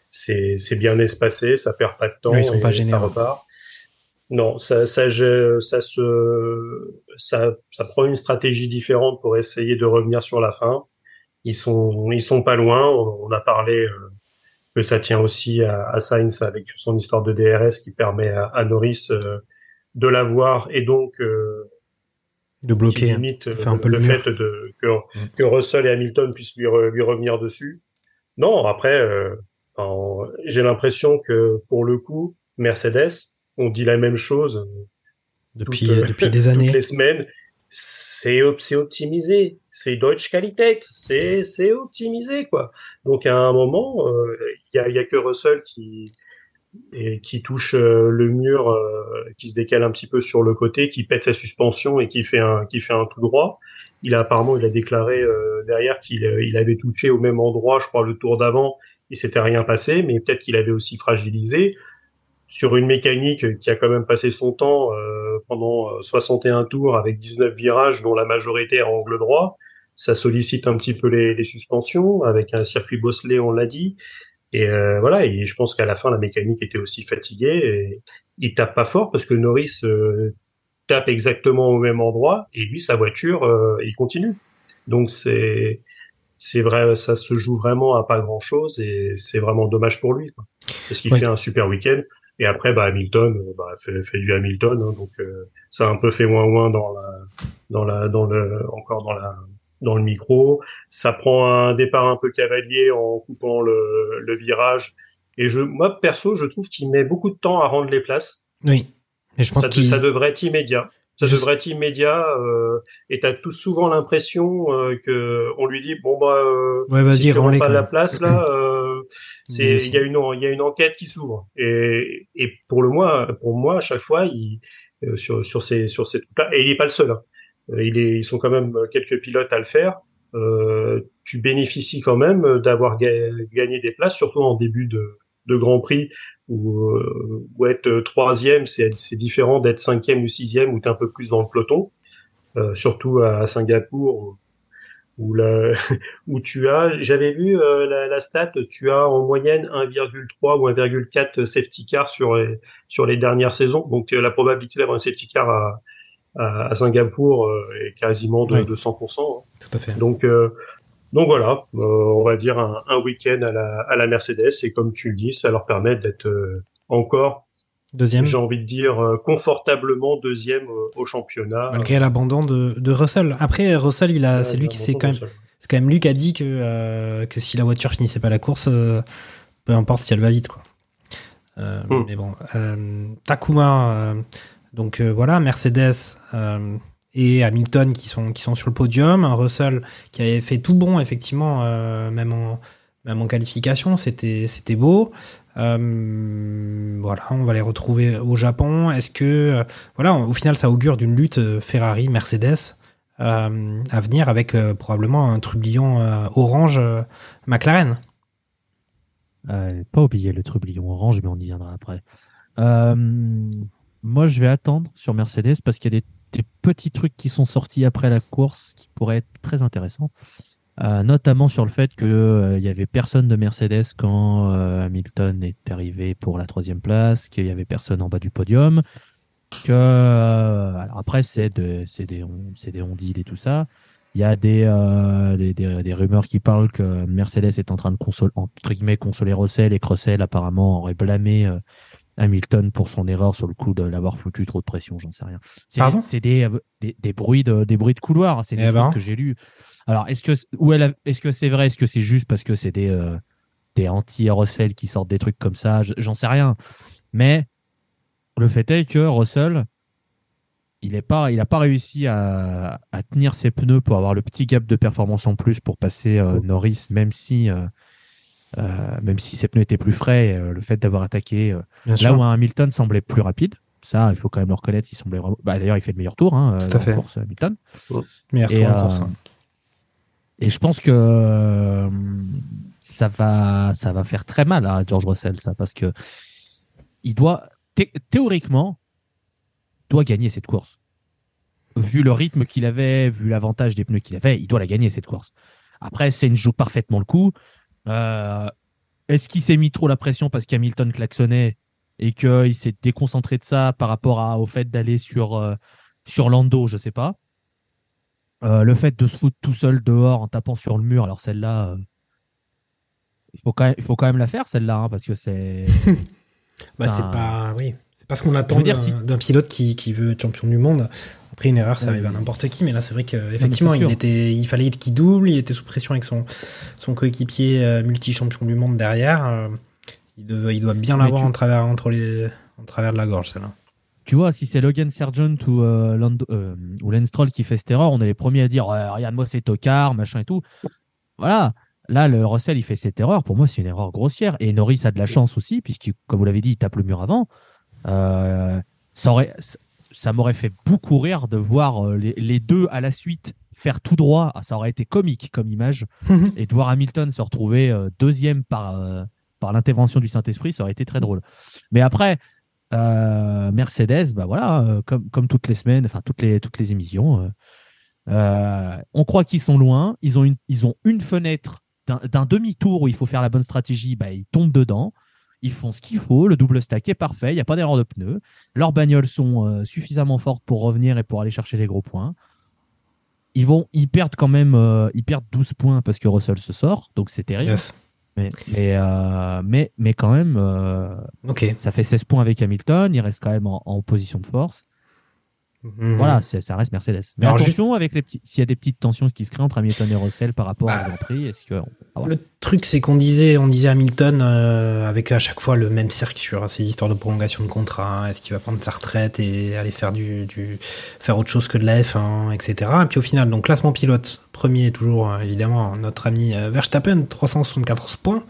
c'est c'est bien espacé, ça perd pas de temps ils sont et pas ça repart. Non, ça ça ça se ça ça prend une stratégie différente pour essayer de revenir sur la fin. Ils sont ils sont pas loin. On, on a parlé euh, que ça tient aussi à, à Sainz avec son histoire de DRS qui permet à, à Norris euh, de l'avoir et donc euh, De bloquer, hein. le fait de, que, que Russell et Hamilton puissent lui, re- lui revenir dessus. Non, après, euh, j'ai l'impression que pour le coup, Mercedes, on dit la même chose Depuis, toutes, depuis des toutes années. les semaines. C'est optimisé, c'est Deutsche Qualität, c'est c'est optimisé quoi. Donc à un moment, euh, il y a, y a que Russell qui et qui touche euh, le mur, euh, qui se décale un petit peu sur le côté, qui pète sa suspension et qui fait un qui fait un tout droit. Il a apparemment il a déclaré euh, derrière qu'il euh, il avait touché au même endroit, je crois le tour d'avant, il s'était rien passé, mais peut-être qu'il avait aussi fragilisé sur une mécanique qui a quand même passé son temps euh, pendant euh, 61 tours avec 19 virages dont la majorité est à angle droit. Ça sollicite un petit peu les, les suspensions avec un circuit bosselé, on l'a dit. Et euh, voilà, et je pense qu'à la fin la mécanique était aussi fatiguée. Et il tape pas fort parce que Norris euh, tape exactement au même endroit et lui sa voiture euh, il continue. Donc c'est c'est vrai, ça se joue vraiment à pas grand chose et c'est vraiment dommage pour lui quoi. parce qu'il Ouais. fait un super week-end. Et après, bah, Hamilton, euh, bah, fait, fait du Hamilton, hein, donc euh, ça a un peu fait moins moins dans la, dans la, dans le, encore dans la, dans le micro. Ça prend un départ un peu cavalier en coupant le, le virage. Et je, moi perso, je trouve qu'il met beaucoup de temps à rendre les places. Oui. Et je pense ça, qu'il ça devrait être immédiat. Ça devrait être immédiat. Euh, et t'as tout souvent l'impression euh, que on lui dit bon bah euh, Ouais, vas-y, si tu rends rends-les, pas la place là, euh, c'est Mais il y a une il y a une enquête qui s'ouvre. Et, et pour le moi pour moi à chaque fois il euh, sur sur ces sur ces et il est pas le seul. hein. Euh, Il est ils sont quand même quelques pilotes à le faire. Euh, tu bénéficies quand même d'avoir ga- gagné des places, surtout en début de Grand Prix où, euh, où être euh, troisième, c'est différent d'être cinquième ou sixième où t'es un peu plus dans le peloton, euh, surtout à, Singapour où, la, où tu as, j'avais vu euh, la, la stat, tu as en moyenne 1,3 ou 1,4 safety car sur les, sur les dernières saisons, donc euh, la probabilité d'avoir un safety car à, à, à Singapour euh, est quasiment de, Ouais. de 100%. hein. Tout à fait. Donc, euh, donc voilà, euh, on va dire un, un week-end à la, à la Mercedes et comme tu le dis, ça leur permet d'être euh, encore, Deuxième. j'ai envie de dire, euh, confortablement deuxième euh, au championnat. Malgré l'abandon de, de Russell. Après, Russell, il a, Ouais, c'est lui qui c'est quand même, c'est quand même lui qui a dit que, euh, que si la voiture finissait pas la course, euh, peu importe si elle va vite, quoi. Euh, Hmm. Mais bon, euh, Takuma, euh, donc euh, voilà, Mercedes euh, et Hamilton qui sont qui sont sur le podium, Russell qui avait fait tout bon effectivement, euh, même en même en qualification, c'était beau. Voilà, on va les retrouver au Japon. Est-ce que voilà, au final, ça augure d'une lutte Ferrari Mercedes euh, à venir avec probablement un trublion orange McLaren. Pas oublier le trublion orange, mais on y viendra après. Moi, je vais attendre sur Mercedes parce qu'il y a des, petits trucs qui sont sortis après la course qui pourraient être très intéressants. Euh, notamment sur le fait que euh, il y avait personne de Mercedes quand euh, Hamilton est arrivé pour la troisième place, qu'il y avait personne en bas du podium, que alors après c'est de, des on, des dit et tout ça. Il y a des, des, rumeurs qui parlent que Mercedes est en train de consoler, entre guillemets, consoler et que Russell apparemment aurait blâmé Hamilton pour son erreur sur le coup de l'avoir foutu trop de pression, j'en sais rien. C'est des, euh, des, des bruits de des bruits de couloir, c'est des Eh trucs ben. que j'ai lus. Alors est-ce que où elle est-ce que c'est vrai, est-ce que c'est juste parce que c'est des euh, des anti Russell qui sortent des trucs comme ça, j'en sais rien. Mais le fait est que Russell il est pas, il a pas réussi à, à tenir ses pneus pour avoir le petit gap de performance en plus pour passer euh, Norris, même si, euh, même si ses pneus étaient plus frais, euh, le fait d'avoir attaqué euh, là sûr. où un Hamilton semblait plus rapide, ça, il faut quand même le reconnaître, il semblait vraiment. Bah, d'ailleurs, il fait le meilleur tour, hein, Tout à fait. course Hamilton. Meilleur Et, tour en euh, course, hein. Et je pense que euh, ça va, ça va faire très mal à George Russell, ça, parce que il doit, thé- théoriquement, doit gagner cette course. Vu le rythme qu'il avait, vu l'avantage des pneus qu'il avait, il doit la gagner cette course. Après, Sainz joue parfaitement le coup. Euh, Est-ce qu'il s'est mis trop la pression parce qu'Hamilton klaxonnait et qu'il s'est déconcentré de ça par rapport à, au fait d'aller sur, euh, sur Lando? Je sais pas. Euh, le fait de se foutre tout seul dehors en tapant sur le mur, alors celle-là, il faut quand même, il faut quand même la faire celle-là, hein, parce que c'est. Bah, c'est pas, oui, c'est pas ce qu'on attend d'un si- pilote qui, qui veut être champion du monde. Après, une erreur, ça arrive à n'importe qui, mais là, c'est vrai qu'effectivement, il était, il fallait qu'il double, il était sous pression avec son, son coéquipier euh, multi-champion du monde derrière. euh, il, doit, il doit bien l'avoir tu- en travers, entre les, en travers de la gorge, celle-là. Tu vois, si c'est Logan Sargent ou, euh, Lando, euh, ou Lance Stroll qui fait cette erreur, on est les premiers à dire Regarde-moi, c'est tocard, machin et tout. Voilà. Là, le Russell, il fait cette erreur. Pour moi, c'est une erreur grossière. Et Norris a de la chance aussi, puisque, comme vous l'avez dit, il tape le mur avant. Euh, ça aurait, ça m'aurait fait beaucoup rire de voir euh, les, les deux à la suite faire tout droit. Ah, Ça aurait été comique comme image. et de voir Hamilton se retrouver euh, deuxième par, euh, par l'intervention du Saint-Esprit, ça aurait été très drôle. Mais après, euh, Mercedes, bah voilà, comme, comme toutes les semaines, enfin toutes les, toutes les émissions, euh, on croit qu'ils sont loin, ils ont une, ils ont une fenêtre d'un d'un demi-tour où il faut faire la bonne stratégie, bah, ils tombent dedans, ils font ce qu'il faut, le double stack est parfait, il n'y a pas d'erreur de pneus, leurs bagnoles sont euh, suffisamment fortes pour revenir et pour aller chercher les gros points. Ils, vont, ils perdent quand même euh, ils perdent 12 points parce que Russell se sort, donc c'est terrible. Yes. Mais, mais, euh, mais, mais quand même, ça fait 16 points avec Hamilton, il reste quand même en, en position de force. Mhm. Voilà, ça reste Mercedes. Mais Alors, attention avec les petits, s'il y a des petites tensions qui se créent entre Hamilton et Russell par rapport Bah, au Grand Prix, est-ce que ah. Le truc, c'est qu'on disait, on disait Hamilton euh, avec à chaque fois le même cirque sur ces histoires de prolongation de contrat. Est-ce qu'il va prendre sa retraite et aller faire du, du faire autre chose que de la F1, etc. Et puis au final, donc classement pilote, premier toujours euh, évidemment notre ami euh, Verstappen, 374 points.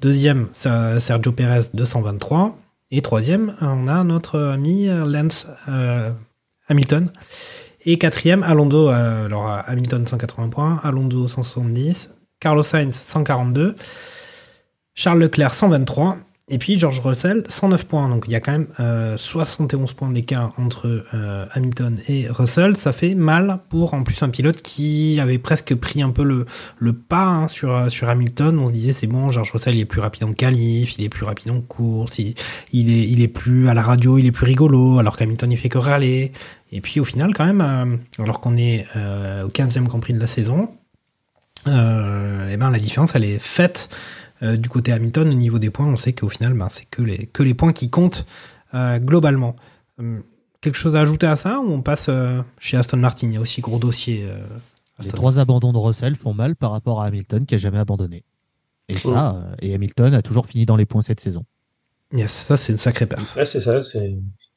Deuxième, Sergio Perez, 223. Et troisième, on a notre ami euh, Lance euh, Hamilton. Et quatrième, Alonso, euh, alors euh, Hamilton 180 points, Alonso 170, Carlos Sainz 142, Charles Leclerc 123, et puis George Russell 109 points. Donc il y a quand même euh, 71 points d'écart entre euh, Hamilton et Russell. Ça fait mal pour en plus un pilote qui avait presque pris un peu le, le pas hein, sur, euh, sur Hamilton. On se disait c'est bon, George Russell il est plus rapide en qualif, il est plus rapide en course, il, il, est, il est plus à la radio, il est plus rigolo, alors qu'Hamilton il fait que râler. Et puis au final quand même, euh, alors qu'on est euh, au 15e Grand Prix de la saison, euh, et ben la différence elle est faite euh, du côté Hamilton au niveau des points. On sait qu'au final ben, c'est que les, que les points qui comptent euh, globalement. Hum, quelque chose à ajouter à ça ou on passe euh, chez Aston Martin? Il y a aussi gros dossier. euh, Les trois abandons de Russell font mal par rapport à Hamilton qui a jamais abandonné. Et ça, euh, et Hamilton a toujours fini dans les points cette saison. Yes, ça c'est une sacrée perf. Ouais, c'est ça.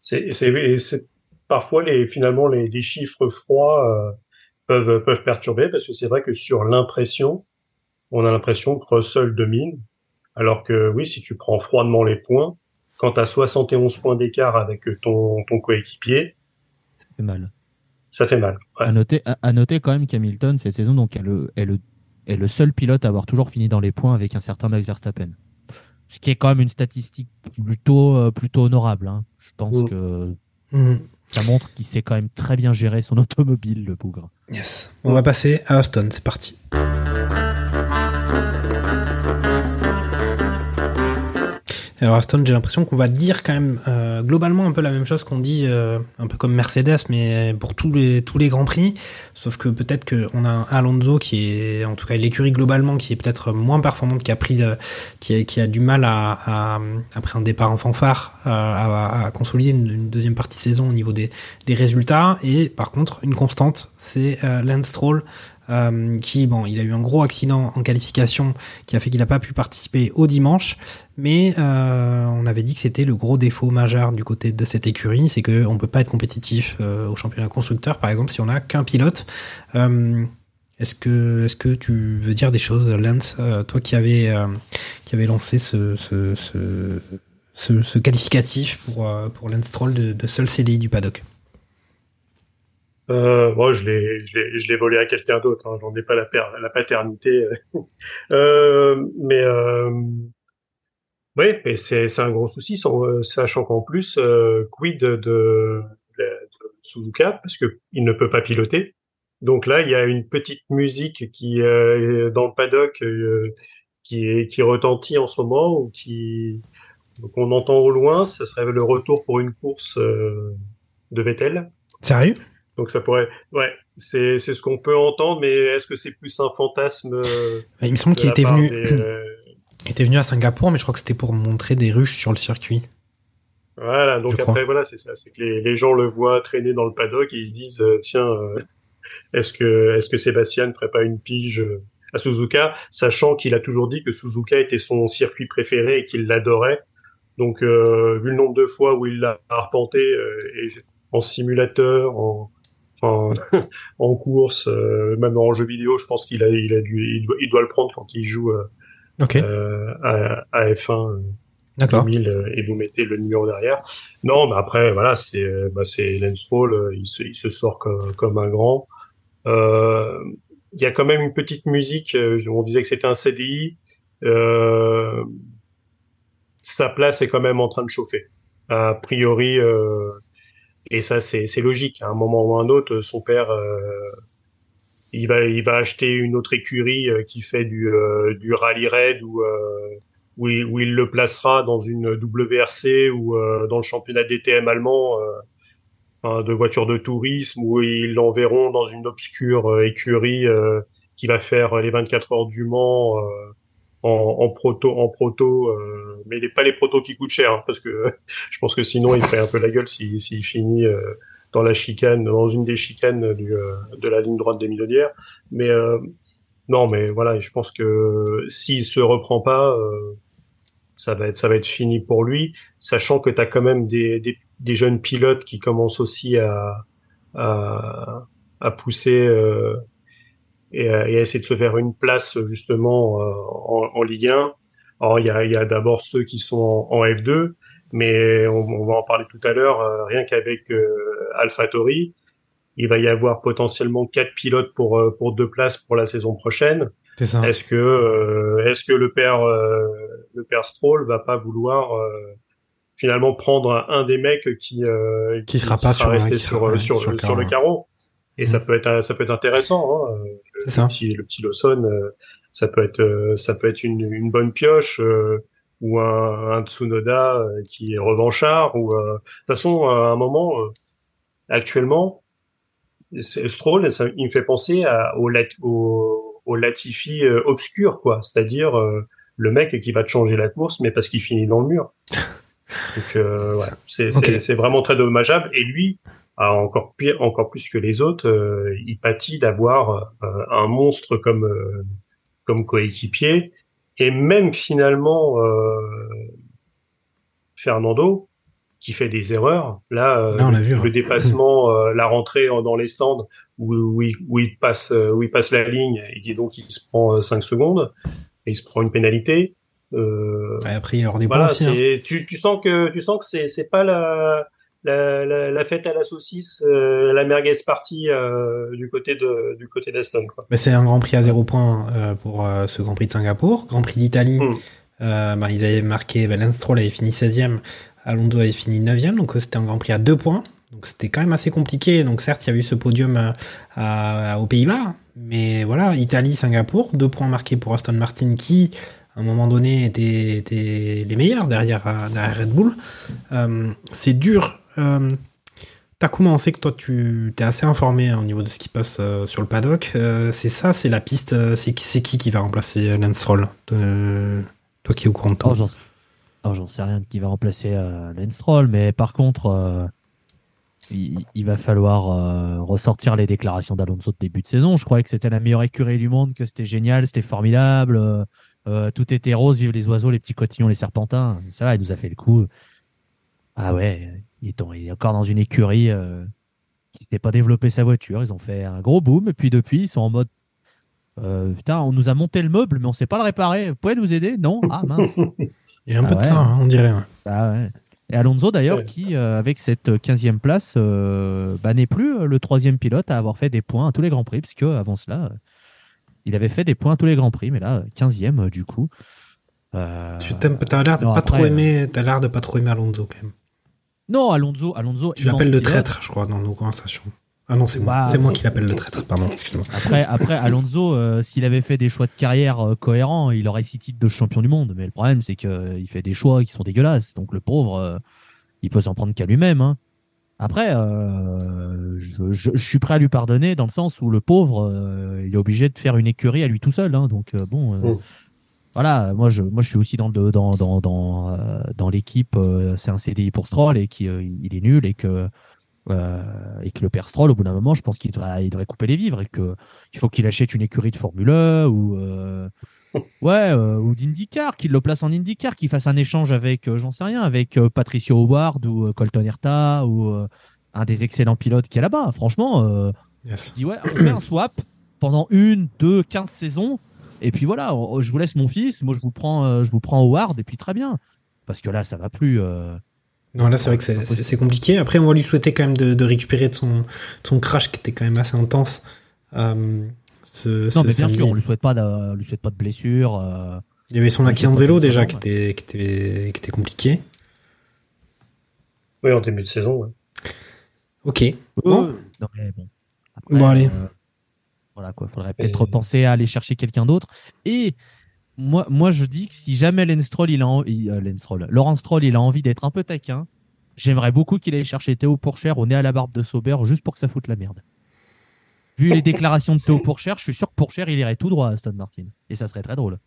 C'est, parfois les, finalement les, les chiffres froids euh, peuvent peuvent perturber parce que c'est vrai que sur l'impression, on a l'impression que Russell domine, alors que oui, si tu prends froidement les points, quand tu as 71 points d'écart avec ton ton coéquipier, Ça fait mal. ça fait mal. Ouais. À noter, à, à noter quand même qu'Hamilton, cette saison, donc, est le, est, le, est le seul pilote à avoir toujours fini dans les points avec un certain Max Verstappen. Ce qui est quand même une statistique plutôt, euh, plutôt honorable. hein. Je pense Mm. que Mhm. ça montre qu'il sait quand même très bien gérer son automobile, le bougre. Yes. On va passer à Aston, c'est parti. Alors Aston, j'ai l'impression qu'on va dire quand même euh, globalement un peu la même chose qu'on dit euh, un peu comme Mercedes, mais pour tous les tous les grands prix. Sauf que peut-être qu'on a un Alonso qui est, en tout cas l'écurie globalement, qui est peut-être moins performante, qui a pris, euh, qui, a, qui a du mal à, à après un départ en fanfare, euh, à, à consolider une, une deuxième partie saison au niveau des des résultats. Et par contre, une constante, c'est euh, Lance Stroll euh, qui, bon, il a eu un gros accident en qualification qui a fait qu'il n'a pas pu participer au dimanche, mais euh, on avait dit que c'était le gros défaut majeur du côté de cette écurie, c'est que on peut pas être compétitif euh, au championnat constructeur, par exemple, si on a qu'un pilote. Euh, est-ce que, est-ce que tu veux dire des choses, Lance, euh, toi qui avais, euh, qui avait lancé ce, ce, ce, ce, qualificatif pour, pour Lance Stroll de, de seul CDI du paddock? Euh, moi, je l'ai, je l'ai, volé à quelqu'un d'autre. Hein. J'en ai pas la, la paternité. euh, mais euh, oui, mais c'est, un gros souci, euh, sachant qu'en plus, euh, quid de, Suzuka, parce que il ne peut pas piloter. Donc là, il y a une petite musique qui euh, dans le paddock euh, qui est qui retentit en ce moment ou qui qu'on entend au loin. Ce serait le retour pour une course de Vettel. Sérieux? Donc ça pourrait, ouais, c'est c'est ce qu'on peut entendre, mais est-ce que c'est plus un fantasme euh, Il me semble qu'il était venu, des, euh, il était venu à Singapour, mais je crois que c'était pour montrer des ruches sur le circuit. Voilà, donc Je crois. après voilà, c'est ça, c'est que les, les gens le voient traîner dans le paddock et ils se disent euh, tiens, euh, est-ce que est-ce que Sébastien ne ferait pas une pige à Suzuka, sachant qu'il a toujours dit que Suzuka était son circuit préféré et qu'il l'adorait. Donc vu le nombre de fois où il l'a arpenté et en simulateur, en enfin en course, euh, même en jeu vidéo, je pense qu'il a il a dû il doit, il doit le prendre quand il joue euh, euh, à, à F1. euh, D'accord. 2000 euh, et vous mettez le numéro derrière. Non, mais après voilà, c'est bah, c'est Lance euh, il se il se sort comme, comme un grand. Euh, Il y a quand même une petite musique. on disait que c'était un CDI. Euh, sa place est quand même en train de chauffer. A priori, euh, et ça c'est logique. À un moment ou à un autre, son père. euh, il va, il va acheter une autre écurie euh, qui fait du, euh, du rallye raid ou euh, où il, où il le placera dans une WRC ou euh, dans le championnat DTM allemand de voitures de tourisme où ils l'enverront dans une obscure écurie qui va faire les 24 heures du Mans en, en proto en proto euh, mais les, pas les protos qui coûtent cher hein, parce que je pense que sinon il fait un peu la gueule s'il s'il finit euh, dans la chicane dans une des chicanes du, euh, de la ligne droite des Millonnières. Mais euh, non mais voilà je pense que s'il se reprend pas euh, ça va être ça va être fini pour lui, sachant que tu as quand même des, des, des jeunes pilotes qui commencent aussi à à, à pousser et, à, et essayer de se faire une place justement euh, en, en Ligue 1. Alors il y a, y a d'abord ceux qui sont en, en F2, mais on, on va en parler tout à l'heure. euh, rien qu'avec euh, AlphaTauri, il va y avoir potentiellement quatre pilotes pour euh, pour deux places pour la saison prochaine. C'est ça. Est-ce que euh, est-ce que le père euh, le père Stroll va pas vouloir euh, finalement prendre un, des mecs qui euh, Qui sera pas sur- resté qui sur sera, ouais, sur, sur le sur le carreau? Et ça peut être ça peut être intéressant hein, euh, le, ça. petit le petit Lawson euh, ça peut être euh, ça peut être une, une bonne pioche euh, ou un, un Tsunoda euh, qui est revanchard ou euh, de toute façon à un moment euh, actuellement Stroll, ça, il me fait penser à, au, Lat- au, au Latifi euh, obscur, quoi. C'est-à-dire euh, le mec qui va te changer la course, mais parce qu'il finit dans le mur. Donc, euh, ouais, c'est Ok. c'est- c'est vraiment très dommageable. Et lui, encore pire, encore plus que les autres, euh, il pâtit d'avoir euh, un monstre comme euh, comme coéquipier. Et même finalement, euh, Fernando, qui fait des erreurs. Là, euh, Là, on l'a le, vu, le ouais. dépassement, euh, la rentrée en- dans les stands où, où, il, où il passe, euh, où il passe la ligne et donc il se prend 5 secondes et il se prend une pénalité. Euh, Ouais, après, il y des voilà, aussi. hein. tu, tu sens que tu sens que c'est c'est pas la la, la, la fête à la saucisse, euh, la merguez party euh, du côté de du côté d'Aston. Mais c'est un Grand Prix à zéro point euh, pour ce Grand Prix de Singapour. Grand Prix d'Italie, Hmm. bah, ils avaient marqué, bah, Lance Stroll avait fini 16e, Alonso avait fini 9e, donc c'était un Grand Prix à deux points. Donc c'était quand même assez compliqué. Donc certes, il y a eu ce podium à- aux Pays-Bas, mais voilà, Italie, Singapour, deux points marqués pour Aston Martin qui, à un moment donné, étaient, étaient les meilleurs derrière, derrière Red Bull. C'est dur. Takuma, on sait que toi tu es assez informé hein, au niveau de ce qui passe euh, sur le paddock. Euh, c'est ça, c'est la piste. euh, c'est qui, qui va remplacer Lance Euh, Toi qui es au courant. Oh, j'en oh, j'en sais rien de qui va remplacer Lance Stroll, mais par contre, il, va falloir ressortir les déclarations d'Alonso de début de saison. Je croyais que c'était la meilleure écurie du monde, que c'était génial, c'était formidable, tout était rose, vive les oiseaux, les petits cotillons, les serpentins. Ça va, il nous a fait le coup. Ah ouais, il est, en- il est encore dans une écurie euh, qui s'est pas développé sa voiture. Ils ont fait un gros boom, et puis depuis, ils sont en mode euh, putain, on nous a monté le meuble, mais on sait pas le réparer. Vous pouvez nous aider? Non Ah mince. Il y a un Ah peu de ouais. ça, hein, on dirait. ouais. Bah ouais. Et Alonso d'ailleurs Ouais. qui, euh, avec cette 15e place, bah, n'est plus le troisième pilote à avoir fait des points à tous les Grands Prix, puisque avant cela, il avait fait des points à tous les Grands Prix, mais là, 15e euh, du coup. Tu t'aimes- T'as l'air de non, pas après, trop aimer. T'as l'air de pas trop aimer Alonso quand même. Non, Alonso, Alonso. Tu l'appelles le traître, je crois, dans nos conversations. Ah non, c'est moi. Bah, c'est moi qui l'appelle le traître. Pardon, excuse-moi. Après, après Alonso, euh, s'il avait fait des choix de carrière euh, cohérents, il aurait six titres de champion du monde. Mais le problème, c'est qu'il fait des choix qui sont dégueulasses. Donc le pauvre, euh, il peut s'en prendre qu'à lui-même. hein. Après, euh, je, je- je suis prêt à lui pardonner dans le sens où le pauvre, euh, il est obligé de faire une écurie à lui tout seul. hein. donc euh, bon, euh, Mm. Voilà, moi je, moi je suis aussi dans le, dans dans dans, euh, dans l'équipe. euh, c'est un CDI pour Stroll et qui euh, il est nul et que et que le père Stroll au bout d'un moment, je pense qu'il devrait il devrait couper les vivres et que il faut qu'il achète une écurie de Formule 1 ou euh, ouais ou d'IndyCar, qu'il le place en IndyCar, qu'il fasse un échange avec j'en sais rien avec Patricio Howard ou Colton Herta ou un des excellents pilotes qui est là-bas. Franchement, Yes. je dis ouais, on fait un swap pendant une, deux, 15 saisons. Et puis voilà, on- je vous laisse mon fils, moi je vous prends, euh, je vous prends Howard et puis très bien. Parce que là, ça va plus. euh, Non, là, c'est vrai que c'est- compliqué. Après, on va lui souhaiter quand même de, de récupérer de son, de son crash qui était quand même assez intense. Euh, ce, ce Non, mais bien samedi. sûr, on lui souhaite pas, de, on lui souhaite pas de blessure. euh, Il y avait son accident de vélo déjà qui était, qui était, qui était compliqué. Oui, en début de saison. ouais. Ok. Bon. Non, mais bon. Après, Bon, allez. euh, voilà quoi, faudrait peut-être penser à aller chercher quelqu'un d'autre. Et moi, moi, je dis que si jamais Stroll, il a en- il- euh, Laurent Stroll, il a envie d'être un peu taquin, j'aimerais beaucoup qu'il aille chercher Théo Pourchère au nez à la barbe de Sauber juste pour que ça foute la merde. Vu les déclarations de Théo Pourchère, je suis sûr que Pourchère, il irait tout droit à Aston Martin. Et ça serait très drôle.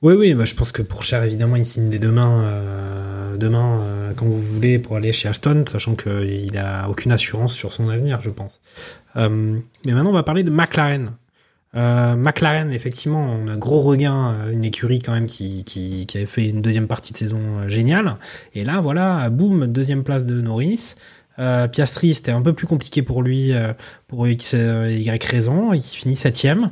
Oui, oui, bah, je pense que pour Cher, évidemment, il signe demain, euh, demain euh, quand vous voulez, pour aller chez Aston, sachant qu'il a aucune assurance sur son avenir, je pense. Euh, mais maintenant, on va parler de McLaren. McLaren, effectivement, on a gros regain, une écurie quand même qui, qui, avait fait une deuxième partie de saison géniale. Et là, voilà, boum, deuxième place de Norris. Euh, Piastri, c'était un peu plus compliqué pour lui, pour X, euh, Y raison, et qui finit septième.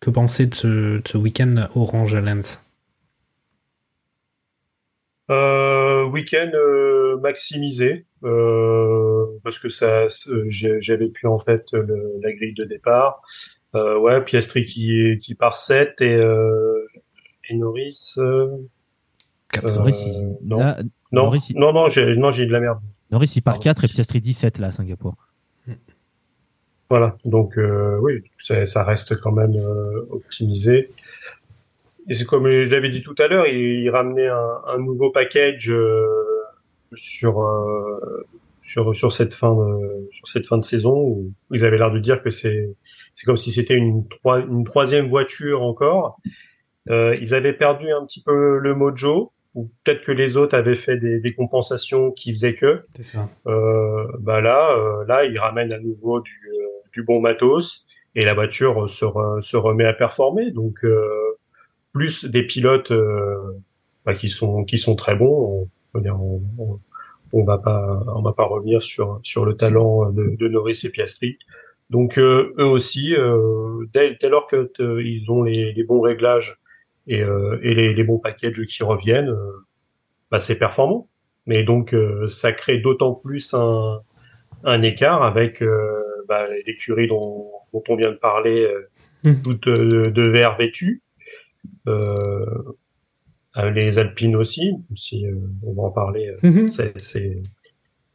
Que penser de ce, de ce week-end Orange Lens Euh, week-end euh, maximisé euh, parce que ça, j'avais pu en fait le- la grille de départ. Euh, ouais, Piastri qui qui part 7 et euh, et Norris. Euh, Quatre. euh, Norris, il- non. là, non, Norris, il- non, non, j'ai non, j'ai de la merde. Norris, il part Pardon. 4 et Piastri 17 là à Singapour. Voilà, donc euh, oui, ça, ça reste quand même euh, optimisé. Et c'est comme je l'avais dit tout à l'heure, il, il ramenait un, un nouveau package euh, sur sur sur cette fin de, sur cette fin de saison où ils avaient l'air de dire que c'est c'est comme si c'était une trois, une troisième voiture encore. Ils avaient perdu un petit peu le mojo ou peut-être que les autres avaient fait des, des compensations qui faisaient que. Ça. Bah là, là, il ramène à nouveau du, du bon matos et la voiture se, re- se remet à performer. Donc, euh, plus des pilotes euh, bah, qui sont qui sont très bons. On, on, va pas on va pas revenir sur sur le talent de, de Norris et Piastri. Donc euh, eux aussi, euh, dès, dès lors que euh, ils ont les, bons réglages et, euh, et les, bons packages qui reviennent, euh, bah, c'est performant. Mais donc euh, ça crée d'autant plus un, un écart avec euh, bah, l'écurie dont, dont on vient de parler, euh, Mhm. toutes euh, de verre vêtues. Euh, euh, les Alpines aussi, si euh, on va en parler. euh, Mhm. c'est,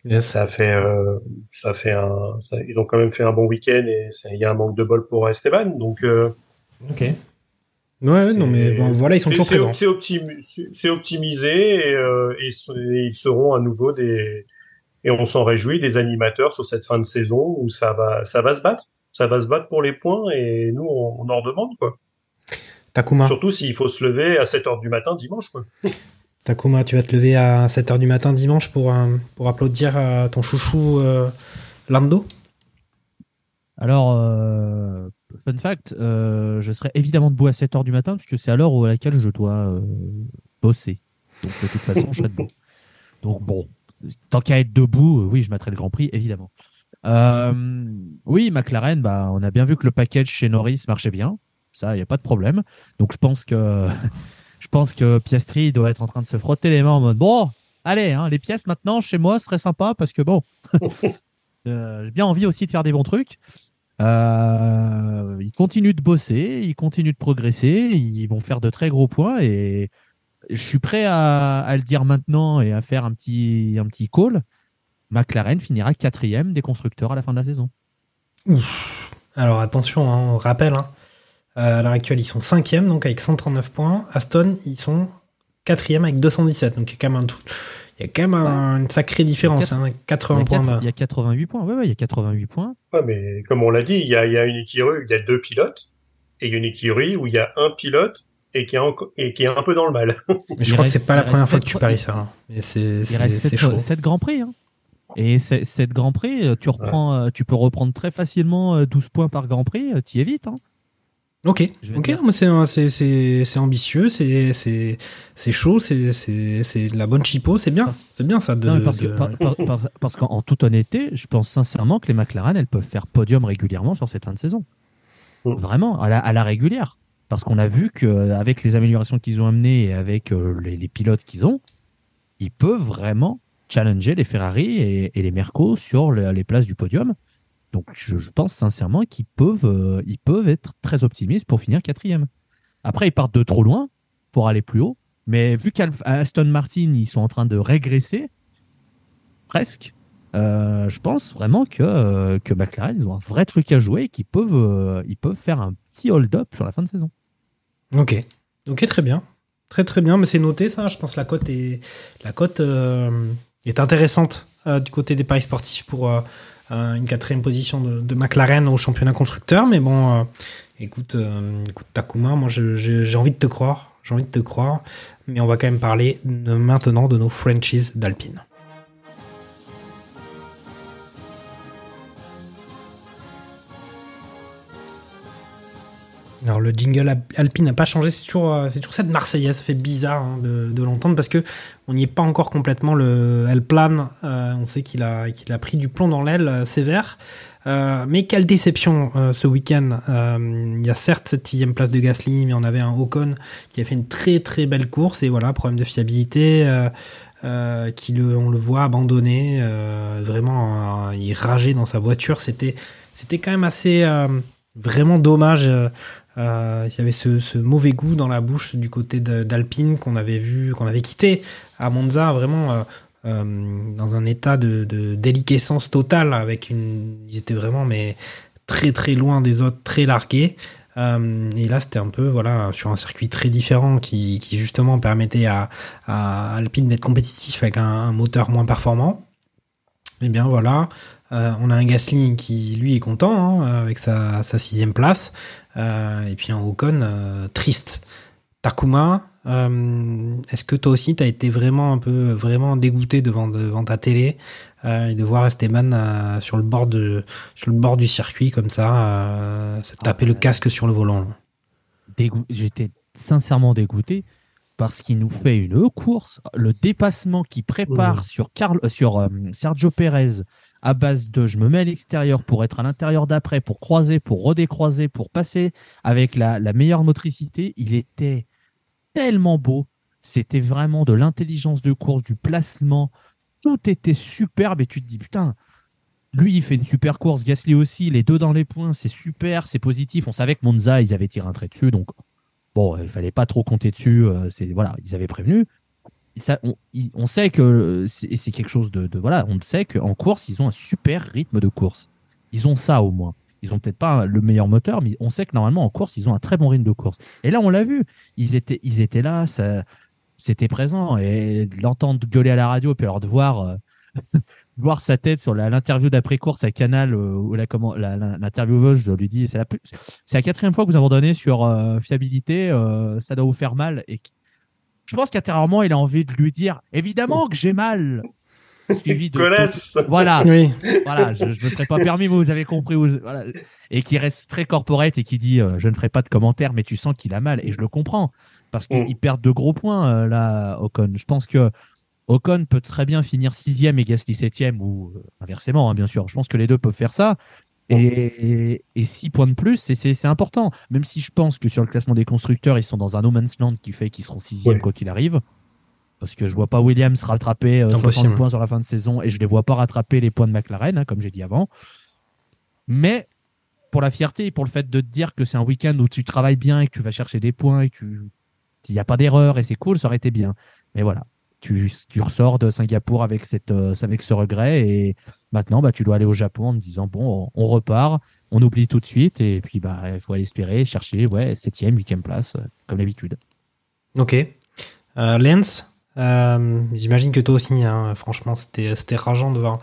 Yes. ça fait, euh, ça fait un, ça- ils ont quand même fait un bon week-end et il y a un manque de bol pour Esteban. Donc, euh, Ok. Ouais, non, mais bon, voilà, ils sont c'est- toujours présents. C'est optimi- optimisé et, euh, et et ils seront à nouveau des, et on s'en réjouit, des animateurs sur cette fin de saison où ça va, ça va se battre. Ça va se battre pour les points et nous, on, on en redemande, quoi. Takuma, Surtout s'il faut se lever à 7 heures du matin dimanche, quoi. Takuma, tu vas te lever à 7h du matin dimanche pour, euh, pour applaudir à ton chouchou euh, Lando? Alors, euh, fun fact, euh, je serai évidemment debout à 7h du matin, puisque c'est à l'heure à laquelle je dois euh, bosser. Donc, de toute façon, je serai debout. Donc, bon, tant qu'à être debout, euh, oui, je mettrai le Grand Prix, évidemment. Euh, oui, McLaren, bah, on a bien vu que le package chez Norris marchait bien. Ça, il n'y a pas de problème. Donc, je pense que, je pense que Piastri doit être en train de se frotter les mains en mode bon, allez, hein, les pièces maintenant chez moi serait sympa parce que bon, euh, j'ai bien envie aussi de faire des bons trucs. Ils continuent de bosser, ils continuent de progresser, ils vont faire de très gros points et je suis prêt à, à le dire maintenant et à faire un petit, un petit call. McLaren finira quatrième des constructeurs à la fin de la saison. Ouf. Alors attention, hein, on rappelle, hein, euh, à l'heure actuelle, ils sont 5e, donc avec 139 points. Aston, ils sont 4e avec 217, donc il y a quand même, un tout, il y a quand même un- une sacrée différence, hein, Il y 80 a, points. il y a 88 points. Ouais, ouais, il y a 88 points. Ouais, mais comme on l'a dit, il y a, il y a une écurie, il y a deux pilotes. et il y a une écurie où il y a un pilote et qui est, en- et qui est un peu dans le mal. Mais je Il crois que reste- c'est pas la première fois que tu paries ça. hein. Mais c'est Il c'est- reste c'est 7, chaud. Grands Prix. Hein. Et 7 Grands Prix, euh, tu, reprends, euh, tu peux reprendre très facilement euh, 12 points par Grand Prix, euh, t'y es vite. Hein. Ok, c'est c'est c'est c'est ambitieux, c'est c'est c'est chaud, c'est c'est c'est de la bonne chipo, c'est bien, c'est bien ça de. Non, mais parce, que- de- par- par- par- parce qu'en en toute honnêteté, je pense sincèrement que les McLaren, elles peuvent faire podium régulièrement sur cette fin de saison. Mm. Vraiment, à la, à la régulière. Parce qu'on a vu qu'avec les améliorations qu'ils ont amenées et avec euh, les, pilotes qu'ils ont, ils peuvent vraiment challenger les Ferrari et, les Mercos sur le- les places du podium. Donc je, pense sincèrement qu'ils peuvent, euh, ils peuvent être très optimistes pour finir quatrième. Après, ils partent de trop loin pour aller plus haut. Mais vu qu'Aston Martin, ils sont en train de régresser, presque, euh, je pense vraiment que, euh, que McLaren, ils ont un vrai truc à jouer et qu'ils peuvent, euh, ils peuvent faire un petit hold-up sur la fin de saison. Ok, ok, très bien, très très bien, mais c'est noté ça. Je pense que la cote est la cote euh, est intéressante euh, du côté des paris sportifs pour euh, une quatrième position de, de McLaren au championnat constructeur. Mais bon, écoute, écoute Takuma, moi j'ai envie de te croire, j'ai envie de te croire, mais on va quand même parler de- maintenant de nos franchises d'Alpine. Alors le jingle Al- Alpine n'a pas changé, c'est toujours, euh, c'est toujours cette Marseillaise, ça fait bizarre hein, de, l'entendre parce que on n'y est pas encore complètement. Le elle plane, euh, on sait qu'il a, a pris du plomb dans l'aile euh, sévère. Mais quelle déception ce week-end. Il y a certes cette sixième place de Gasly, mais on avait un Ocon qui a fait une très très belle course et voilà problème de fiabilité. Qui le, on le voit abandonné, vraiment, euh, il rageait dans sa voiture. C'était, c'était quand même assez, vraiment dommage. Euh, il y avait ce, mauvais goût dans la bouche du côté d'Alpine qu'on avait vu, qu'on avait quitté à Monza, vraiment euh, euh, dans un état de, de déliquescence totale, avec une, ils étaient vraiment mais très très loin des autres, très largués. Et là, c'était un peu voilà sur un circuit très différent qui, justement permettait à, Alpine d'être compétitif avec un, moteur moins performant. Et bien voilà, on a un Gasly qui lui est content hein, avec sa, sixième place, et puis un Ocon euh, triste. Takuma, euh, est-ce que toi aussi t'as été vraiment un peu vraiment dégoûté devant devant ta télé euh, et de voir Esteban euh, sur le bord de sur le bord du circuit comme ça euh, se taper le casque sur le volant? J'étais sincèrement dégoûté parce qu'il nous fait une course, le dépassement qu'il prépare sur, Carl, euh, sur euh, Sergio Pérez à base de je me mets à l'extérieur pour être à l'intérieur d'après, pour croiser, pour redécroiser, pour passer avec la, meilleure motricité, il était tellement beau. C'était vraiment de l'intelligence de course, du placement. Tout était superbe et tu te dis putain, lui, il fait une super course. Gasly aussi, les deux dans les points, c'est super, c'est positif. On savait que Monza, ils avaient tiré un trait dessus, donc bon, il fallait pas trop compter dessus. euh, C'est voilà, ils avaient prévenu. On, sait que euh, c'est quelque chose de, de- voilà, on sait qu'en course, ils ont un super rythme de course. Ils ont ça au moins. Ils ont peut-être pas le meilleur moteur, mais on sait que normalement en course, ils ont un très bon rythme de course. Et là, on l'a vu, ils étaient, ils étaient là, c'était présent. Et l'entendre gueuler à la radio, puis alors de voir. euh, voir sa tête sur l'interview d'après-course à Canal euh, où l'intervieweuse lui dit c'est la, quatrième fois que vous abandonnez sur euh, fiabilité, ça doit vous faire mal. Je pense qu'intérieurement, il a envie de lui dire évidemment que j'ai mal. Suivi de Connasse. voilà, Oui. voilà, je, je me serais pas permis, mais vous avez compris. où- voilà. Et qui reste très corporate et qui dit euh, je ne ferai pas de commentaires, mais tu sens qu'il a mal et je le comprends parce Mm. qu'ils perdent de gros points euh, là, Ocon. Je pense que Ocon peut très bien finir sixième et Gasly septième ou euh, inversement, hein, bien sûr. Je pense que les deux peuvent faire ça. Et, et, et six points de plus, c'est- important. Même si je pense que sur le classement des constructeurs, ils sont dans un no man's land qui fait qu'ils seront sixième Ouais. quoi qu'il arrive. Parce que je vois pas Williams rattraper euh, 60 Impossible. points sur la fin de saison et je les vois pas rattraper les points de McLaren, hein, comme j'ai dit avant. Mais pour la fierté et pour le fait de te dire que c'est un week-end où tu travailles bien et que tu vas chercher des points et qu'il n'y a pas d'erreur et c'est cool, ça aurait été bien. Mais voilà, tu, ressors de Singapour avec, cette, euh, avec ce regret et maintenant bah, tu dois aller au Japon en te disant bon, on repart, on oublie tout de suite et puis bah il faut aller espérer, chercher ouais, septième, huitième place, euh, comme d'habitude. Ok. Euh, Lens, euh, j'imagine que toi aussi, hein, franchement, c'était rageant de voir,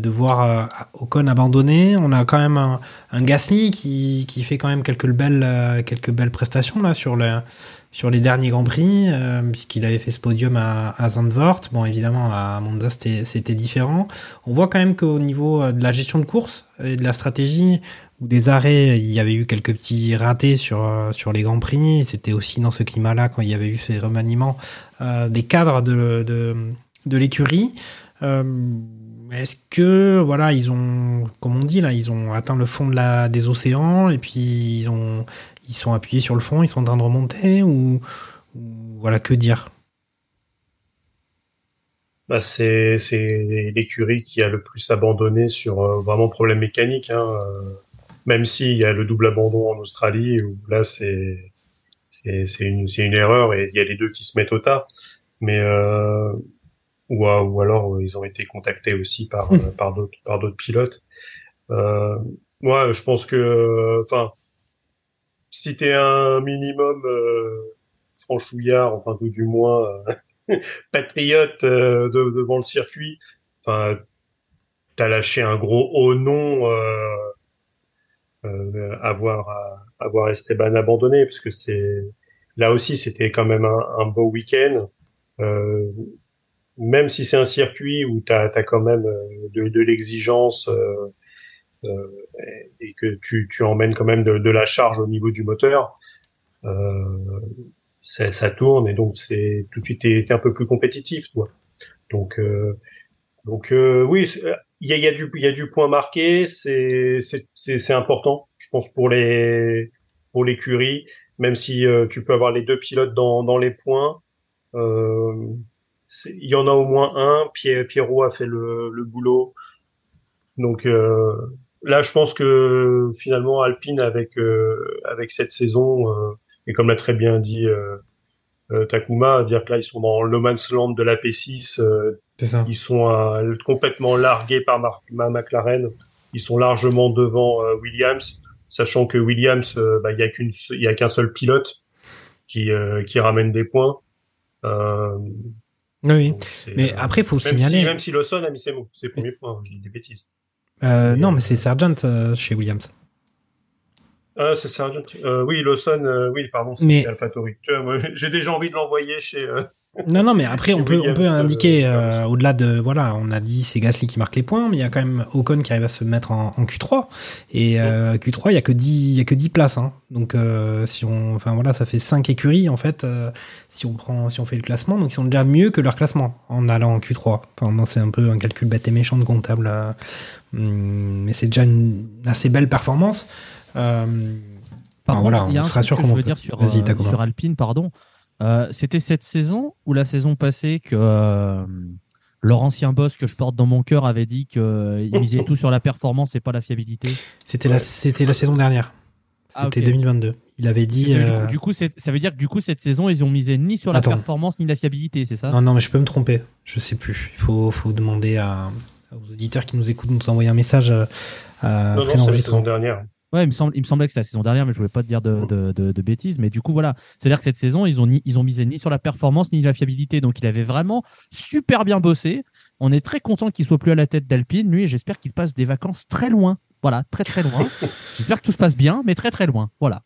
de, voir euh, Ocon abandonner. On a quand même un, un Gasly qui, qui fait quand même quelques belles, euh, quelques belles prestations là sur le, sur les derniers Grands Prix, euh, puisqu'il avait fait ce podium à, à Zandvoort. Bon, évidemment, à Monza, c'était différent. On voit quand même qu'au niveau de la gestion de course et de la stratégie, ou des arrêts, il y avait eu quelques petits ratés sur, sur les Grands Prix. C'était aussi dans ce climat-là, quand il y avait eu ces remaniements, des cadres de, de, de l'écurie. Est-ce que voilà ils ont comme on dit là ils ont atteint le fond des océans et puis ils ont ils sont appuyés sur le fond ils sont en train de remonter ou, voilà que dire? Bah, c'est l'écurie qui a le plus abandonné sur euh, vraiment problème mécanique. Hein, euh, même s'il y a le double abandon en Australie, où là c'est une une erreur et il y a les deux qui se mettent au tas. Mais euh, ou, à- ou alors euh, ils ont été contactés aussi par euh, par d'autres par d'autres pilotes. Euh, moi, je pense que euh, enfin si t'es un minimum euh, franchouillard, enfin tout du moins euh, patriote euh, de- devant le circuit, enfin t'as lâché un gros haut nom euh, euh, à voir à, à voir Esteban abandonné parce que c'est là aussi c'était quand même un, un beau week-end euh, même si c'est un circuit où t'as as quand même euh, de, de l'exigence euh, euh, et que tu, tu emmènes quand même de, de la charge au niveau du moteur euh, ça, tourne et donc c'est tout de suite t'es un peu plus compétitif toi. Donc euh, donc euh, oui il y a, y a du il y a du point marqué c'est c'est important je pense pour les pour l'écurie même si tu peux avoir les deux pilotes dans dans les points il y en a au moins un Pierre Pierrot a fait le le boulot donc euh, là je pense que finalement Alpine avec euh, avec cette saison euh, et comme l'a très bien dit euh, euh, Takuma, dire que là ils sont dans le no man's land de la P6, euh, ça. ils sont complètement largués par Mar- McLaren, ils sont largement devant Williams, sachant que Williams, bah, il y a qu'une, il y a qu'un seul pilote qui euh, qui ramène des points. Euh, Oui. donc c'est, Mais euh, après, faut même signaler- Si, même si Lawson a mis ses mots, ses premiers points, je dis des bêtises. Euh, Mais, non, euh, mais c'est Sargent euh, chez Williams. Ah, c'est Sargent. Euh, oui, Lawson, euh, oui, pardon, c'est Mais- J'ai déjà envie de l'envoyer chez. Euh, Non, non, mais après, on peut, on peut euh, indiquer, euh, au-delà de, voilà, on a dit c'est Gasly qui marque les points, mais il y a quand même Ocon qui arrive à se mettre en, en Q3. Et euh, Q3, il y a que 10, il y a que 10 places. Hein. Donc, euh, si on, enfin voilà, ça fait 5 écuries, en fait, euh, si on prend, si on fait le classement. Donc, ils sont déjà mieux que leur classement en allant en Q3. Enfin, non, c'est un peu un calcul bête et méchant de comptable. euh, hum, mais c'est déjà une assez belle performance. Euh, Par enfin, contre, voilà, on un sera truc sûr que comment je veux on peut. dire sur, euh, sur Alpine, pardon. Euh, C'était cette saison ou la saison passée que euh, leur ancien boss que je porte dans mon cœur avait dit qu'il misait tout sur la performance et pas la fiabilité? C'était la, c'était la saison dernière. Ah, C'était ok. 2022. Il avait dit. Du coup, euh, Du coup, c'est- ça veut dire que du coup cette saison ils ont misé ni sur la Attends. performance ni la fiabilité, c'est ça? Non, non, mais je peux me tromper. Je sais plus. Il faut, faut demander à, aux auditeurs qui nous écoutent de nous envoyer un message euh, euh, Non, après non, c'est la l'enregistrement. saison dernière. Ouais, il me, semble, il me semblait que c'était la saison dernière, mais je voulais pas te dire de, de, de- de bêtises. Mais du coup, voilà. C'est-à-dire que cette saison, ils ont, ni, ils ont misé ni sur la performance ni la fiabilité. Donc, il avait vraiment super bien bossé. On est très content qu'il soit plus à la tête d'Alpine, lui, et j'espère qu'il passe des vacances très loin. Voilà, très très loin. j'espère que tout se passe bien, mais très très loin. Voilà.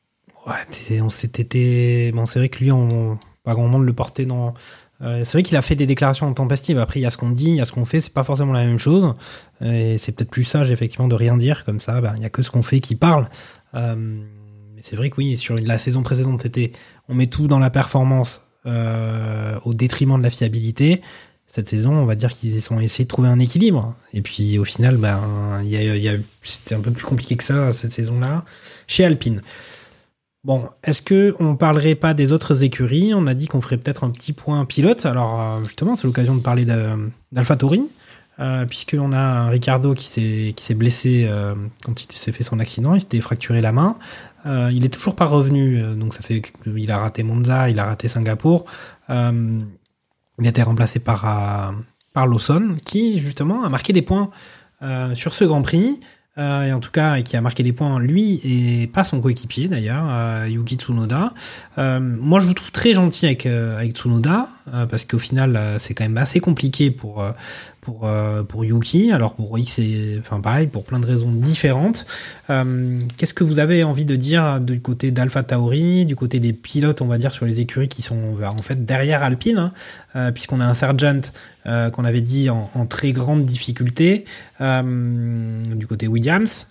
Ouais, on s'était. Bon, c'est vrai que lui, on, pas grand monde le portait dans. Euh, c'est vrai qu'il a fait des déclarations intempestives. Après, il y a ce qu'on dit, il y a ce qu'on fait. C'est pas forcément la même chose. Et c'est peut-être plus sage, effectivement, de rien dire comme ça. Ben, il y a que ce qu'on fait qui parle. Euh, mais c'est vrai que oui, sur la saison précédente, c'était on met tout dans la performance euh, au détriment de la fiabilité. Cette saison, on va dire qu'ils ont essayé de trouver un équilibre. Et puis, au final, ben, y a, y a- c'était un peu plus compliqué que ça cette saison-là chez Alpine. Bon, est-ce que on parlerait pas des autres écuries? On a dit qu'on ferait peut-être un petit point pilote. Alors euh, justement, c'est l'occasion de parler d'AlphaTauri, euh, puisqu'on a un Ricardo qui s'est blessé euh, quand il s'est fait son accident. Il s'était fracturé la main. Euh, il est toujours pas revenu, donc ça fait qu'il a raté Monza, il a raté Singapour. Il a été remplacé par par Lawson, qui justement a marqué des points sur ce Grand Prix. Euh, et en tout cas qui a marqué des points lui et pas son coéquipier d'ailleurs euh, Yuki Tsunoda. Euh, moi je vous trouve très gentil avec euh, avec Tsunoda euh, parce qu'au final, euh, c'est quand même assez compliqué pour pour euh, pour Yuki. Alors pour X, c'est enfin pareil pour plein de raisons différentes. Euh, Qu'est-ce que vous avez envie de dire du côté d'Alpha Tauri, du côté des pilotes, on va dire sur les écuries qui sont bah, en fait derrière Alpine, hein, euh, puisqu'on a un Sargent euh, qu'on avait dit en, très grande difficulté du côté Williams.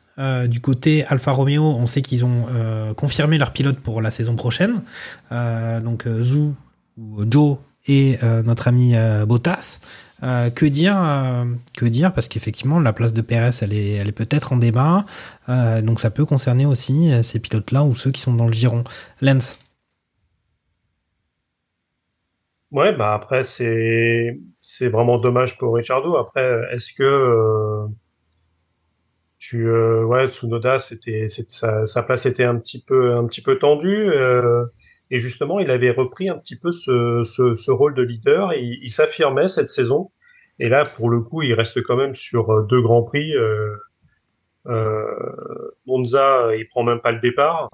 Du côté Alfa Romeo, on sait qu'ils ont confirmé leur pilote pour la saison prochaine. Euh, donc euh, Zhu ou Joe et notre ami Bottas. Euh, que dire euh, Que dire Parce qu'effectivement, la place de Perez, elle est, elle est peut-être en débat. Euh, donc ça peut concerner aussi ces pilotes-là ou ceux qui sont dans le giron. Lens. Ouais, bah après c'est c'est vraiment dommage pour Ricciardo. Après, est-ce que tu ouais Tsunoda c'était sa, sa place était un petit peu un petit peu tendue et justement il avait repris un petit peu ce ce, ce rôle de leader et il, il s'affirmait cette saison. Et là pour le coup il reste quand même sur euh, deux grands prix. Euh, euh, Monza il prend même pas le départ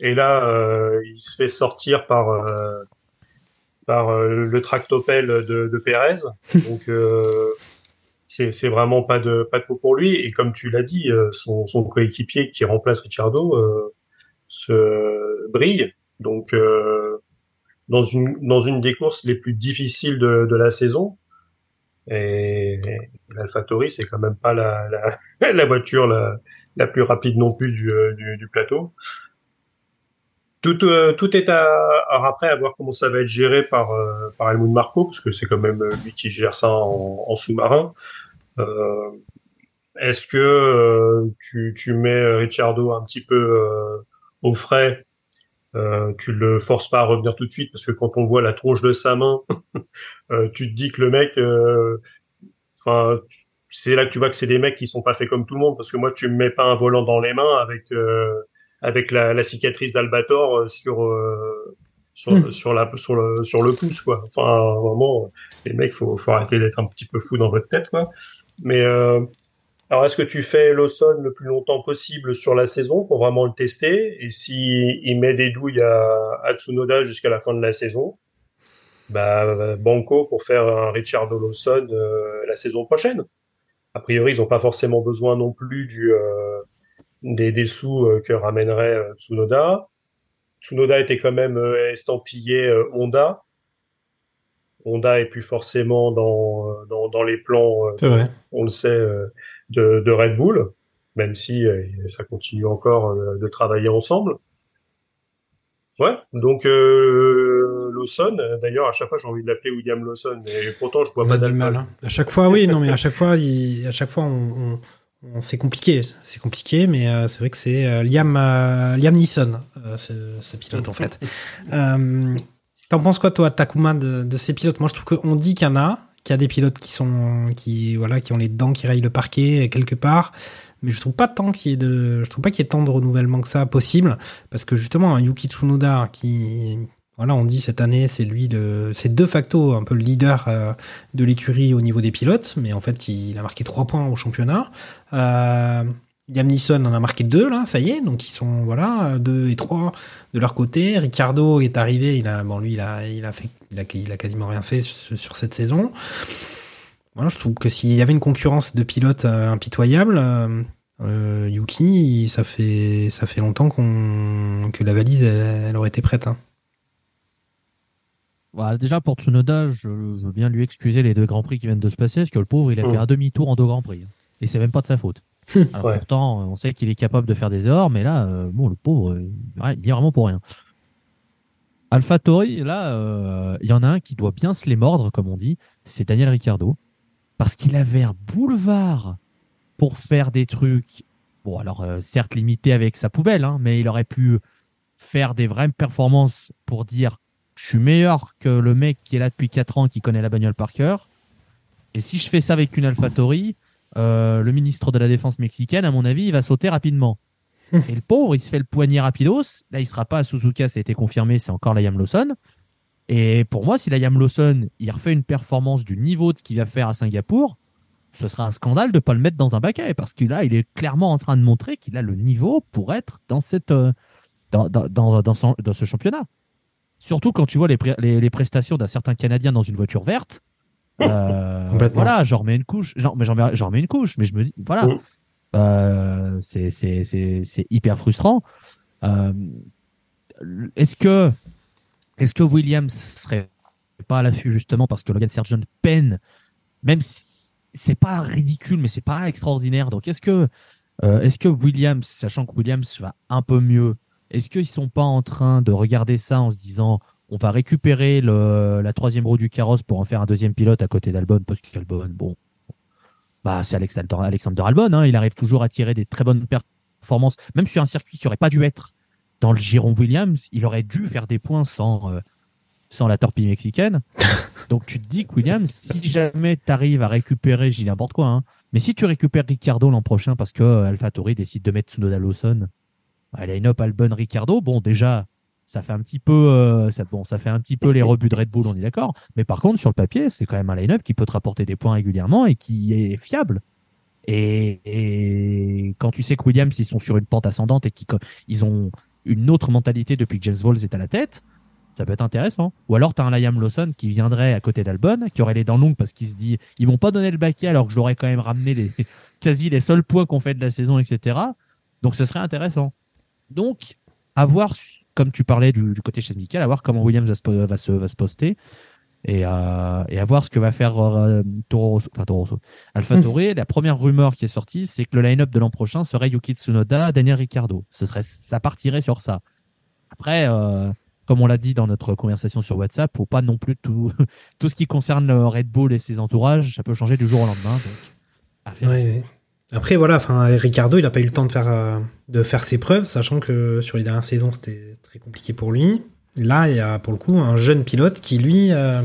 et là euh, il se fait sortir par euh, par le tractopelle de, de Pérez. Donc euh, c'est c'est vraiment pas de pas de peau pour lui. Et comme tu l'as dit, son, son coéquipier qui remplace Ricciardo euh, se brille. Donc euh, dans une dans une des courses les plus difficiles de, de la saison. Et, c'est quand même pas la la, la voiture la, la plus rapide non plus du, euh, du, du plateau. Tout, euh, tout est à, à après à voir comment ça va être géré par euh, par Helmut Marko parce que c'est quand même lui qui gère ça en, en sous-marin. Est-ce que tu, tu mets Ricciardo un petit peu au frais euh, tu le forces pas à revenir tout de suite parce que quand on voit la tronche de sa main, euh, tu te dis que le mec, euh, enfin, c'est là que tu vois que c'est des mecs qui sont pas faits comme tout le monde parce que moi tu me mets pas un volant dans les mains avec avec la, la cicatrice d'Albator sur sur, Hmm. sur la sur le sur le pouce quoi. Enfin vraiment les mecs faut faut arrêter d'être un petit peu fou dans votre tête quoi. Mais euh, alors est-ce que tu fais Lawson le plus longtemps possible sur la saison pour vraiment le tester? Et si il met des douilles à, à Tsunoda jusqu'à la fin de la saison bah banco pour faire un Richardo Lawson euh, la saison prochaine. A priori, ils n'ont pas forcément besoin non plus du euh, des, des sous euh, que ramènerait euh, Tsunoda. Tsunoda était quand même euh, estampillé Honda. Honda est plus forcément dans dans, dans les plans, C'est vrai. on le sait, de, de Red Bull, même si euh, ça continue encore euh, de travailler ensemble. Ouais, donc euh, Lawson, d'ailleurs à chaque fois j'ai envie de l'appeler William Lawson, et pourtant je vois On pas du mal. hein. À chaque fois, oui, non, mais à chaque fois, il- à chaque fois, on, on- on- c'est compliqué. C'est compliqué, mais euh, c'est vrai que c'est euh, Liam, euh, Liam Neeson, euh, ce, ce pilote en fait. Euh, T'en penses quoi, toi, Takuma, de, de ces pilotes? Moi, je trouve qu'on dit qu'il y en a, qu'il y a des pilotes qui sont, qui, voilà, qui ont les dents qui rayent le parquet quelque part. Mais je trouve pas tant qu'il de, je trouve pas qu'il y ait tant de renouvellement que ça possible, parce que justement, un Yuki Tsunoda qui, voilà, on dit cette année, c'est lui le, c'est de facto un peu le leader euh, de l'écurie au niveau des pilotes, mais en fait, il a marqué trois points au championnat. Euh, Liam Neeson en a marqué deux là, ça y est, donc ils sont voilà deux et trois de leur côté. Ricardo est arrivé, il a bon lui il a il a fait il a, il a quasiment rien fait sur, sur cette saison. Voilà, je trouve que s'il y avait une concurrence de pilotes euh, impitoyable, euh, euh, Yuki, ça fait ça fait longtemps qu'on que la valise elle, elle aurait été prête. Hein. Voilà, déjà pour Tsunoda, je veux bien lui excuser les deux grands prix qui viennent de se passer, parce que le pauvre, il a fait un demi-tour en deux grands prix. Et c'est même pas de sa faute. Alors Ouais. pourtant, on sait qu'il est capable de faire des erreurs, mais là, euh, bon, le pauvre, euh, il est vraiment pour rien. AlphaTauri, là, euh, il y en a un qui doit bien se les mordre, comme on dit, c'est Daniel Ricciardo, parce qu'il avait un boulevard pour faire des trucs, bon, alors euh, certes limité avec sa poubelle, hein, mais il aurait pu faire des vraies performances pour dire je suis meilleur que le mec qui est là depuis 4 ans qui connaît la bagnole par cœur. Et si je fais ça avec une AlphaTauri, euh, le ministre de la Défense mexicaine, à mon avis, il va sauter rapidement. Et le pauvre, il se fait le poignet rapidos. Là, il sera pas à Suzuka, ça a été confirmé, c'est encore la Liam Lawson. Et pour moi, si la Liam Lawson, il refait une performance du niveau de ce qu'il va faire à Singapour, ce sera un scandale de pas le mettre dans un baquet parce que là, il est clairement en train de montrer qu'il a le niveau pour être dans cette, euh, dans, dans, dans, dans son- dans ce championnat. Surtout quand tu vois les, les prestations d'un certain Canadien dans une voiture verte. Euh, Complètement. voilà, j'en remets une couche. J'en, mais j'en mets, j'en remets une couche, mais je me dis, voilà, Mm. Euh, c'est, c'est, c'est, c'est hyper frustrant. Euh, est-ce que, est-ce que Williams serait pas à l'affût justement parce que Logan Sargent peine, même si c'est pas ridicule, mais c'est pas extraordinaire. Donc est-ce que, euh, est-ce que Williams, sachant que Williams va un peu mieux, est-ce qu'ils sont pas en train de regarder ça en se disant on va récupérer le, la troisième roue du carrosse pour en faire un deuxième pilote à côté d'Albon parce qu'Albon, bon, bah c'est Alexander, Alexander Albon, hein, il arrive toujours à tirer des très bonnes performances, même sur un circuit qui aurait pas dû être dans le giron Williams, il aurait dû faire des points sans euh, sans la torpille mexicaine. Donc tu te dis que Williams, si jamais tu arrives à récupérer, dis n'importe quoi, hein, mais si tu récupères Ricardo l'an prochain parce que euh, AlphaTauri décide de mettre Tsunoda Lawson, elle a une up Albon Ricardo, bon déjà ça fait un petit peu euh, ça, bon ça fait un petit peu les rebuts de Red Bull, on est d'accord, mais par contre sur le papier, c'est quand même un line-up qui peut te rapporter des points régulièrement et qui est fiable. Et, et quand tu sais que Williams ils sont sur une pente ascendante et qu'ils ils ont une autre mentalité depuis que James Walls est à la tête, ça peut être intéressant. Ou alors tu as un Liam Lawson qui viendrait à côté d'Albon, qui aurait les dents longues parce qu'il se dit ils m'ont pas donné le baquet alors que ai quand même ramené les, quasi les seuls points qu'on fait de la saison, etc. Donc ce serait intéressant. Donc, à voir, comme tu parlais du, du côté nickel, à voir comment Williams va se, va se, va se poster. Et, euh, et à voir ce que va faire euh, Toro enfin Alpha Tauri. La première rumeur qui est sortie, c'est que le line-up de l'an prochain serait Yuki Tsunoda, Daniel Ricciardo. Ce serait, ça partirait sur ça. Après, euh, comme on l'a dit dans notre conversation sur WhatsApp, faut pas non plus tout, tout ce qui concerne Red Bull et ses entourages, ça peut changer du jour au lendemain. Donc, à faire. Ouais, ouais. Après, voilà, enfin, Ricardo, il n'a pas eu le temps de faire, euh, de faire ses preuves, sachant que sur les dernières saisons, c'était très compliqué pour lui. Là, il y a pour le coup un jeune pilote qui, lui, euh,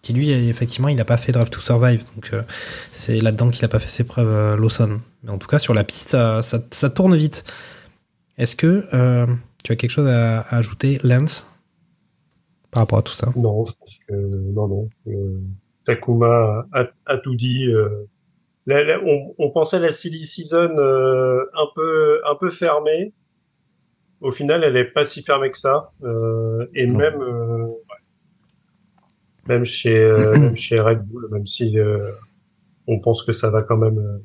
qui lui, effectivement, il n'a pas fait Drive to Survive. Donc, euh, c'est là-dedans qu'il n'a pas fait ses preuves, Lawson. Mais en tout cas, sur la piste, ça, tourne vite. Est-ce que tu as quelque chose à, ajouter, Lance, par rapport à tout ça? Non, je pense que non, non. Takuma a, tout dit. On, on pensait la silly season euh, un peu un peu fermée. Au final, elle est pas si fermée que ça. Euh, et Non. même euh, ouais. même chez euh, même chez Red Bull, même si euh, on pense que ça va quand même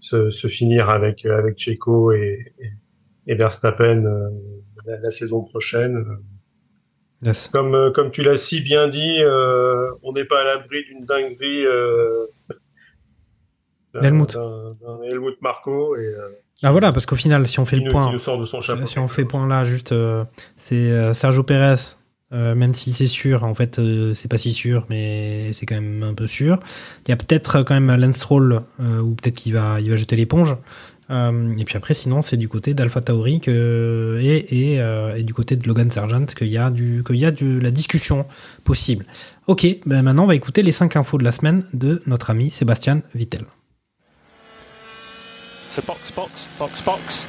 se, se finir avec avec Checo et, et, et Verstappen euh, la, la saison prochaine. Yes. comme, comme tu l'as si bien dit, euh, on n'est pas à l'abri d'une dinguerie euh, d'un- Helmut. Marco et euh, Ah voilà, parce qu'au final, si on fait le point, sort de son chapeau. si on fait le point là, juste, euh, c'est euh, Sergio Pérez. euh, même si c'est sûr, en fait, euh, c'est pas si sûr, mais c'est quand même un peu sûr. Il y a peut-être quand même Lance Stroll, euh, ou peut-être qu'il va, il va jeter l'éponge. Euh, et puis après, sinon, c'est du côté d'Alpha Tauri que, et, et, euh, et du côté de Logan Sargent qu'il y a, du, qu'il y a de la discussion possible. Ok, ben maintenant, on va écouter les 5 infos de la semaine de notre ami Sébastien Vittel. So box, box, box, box.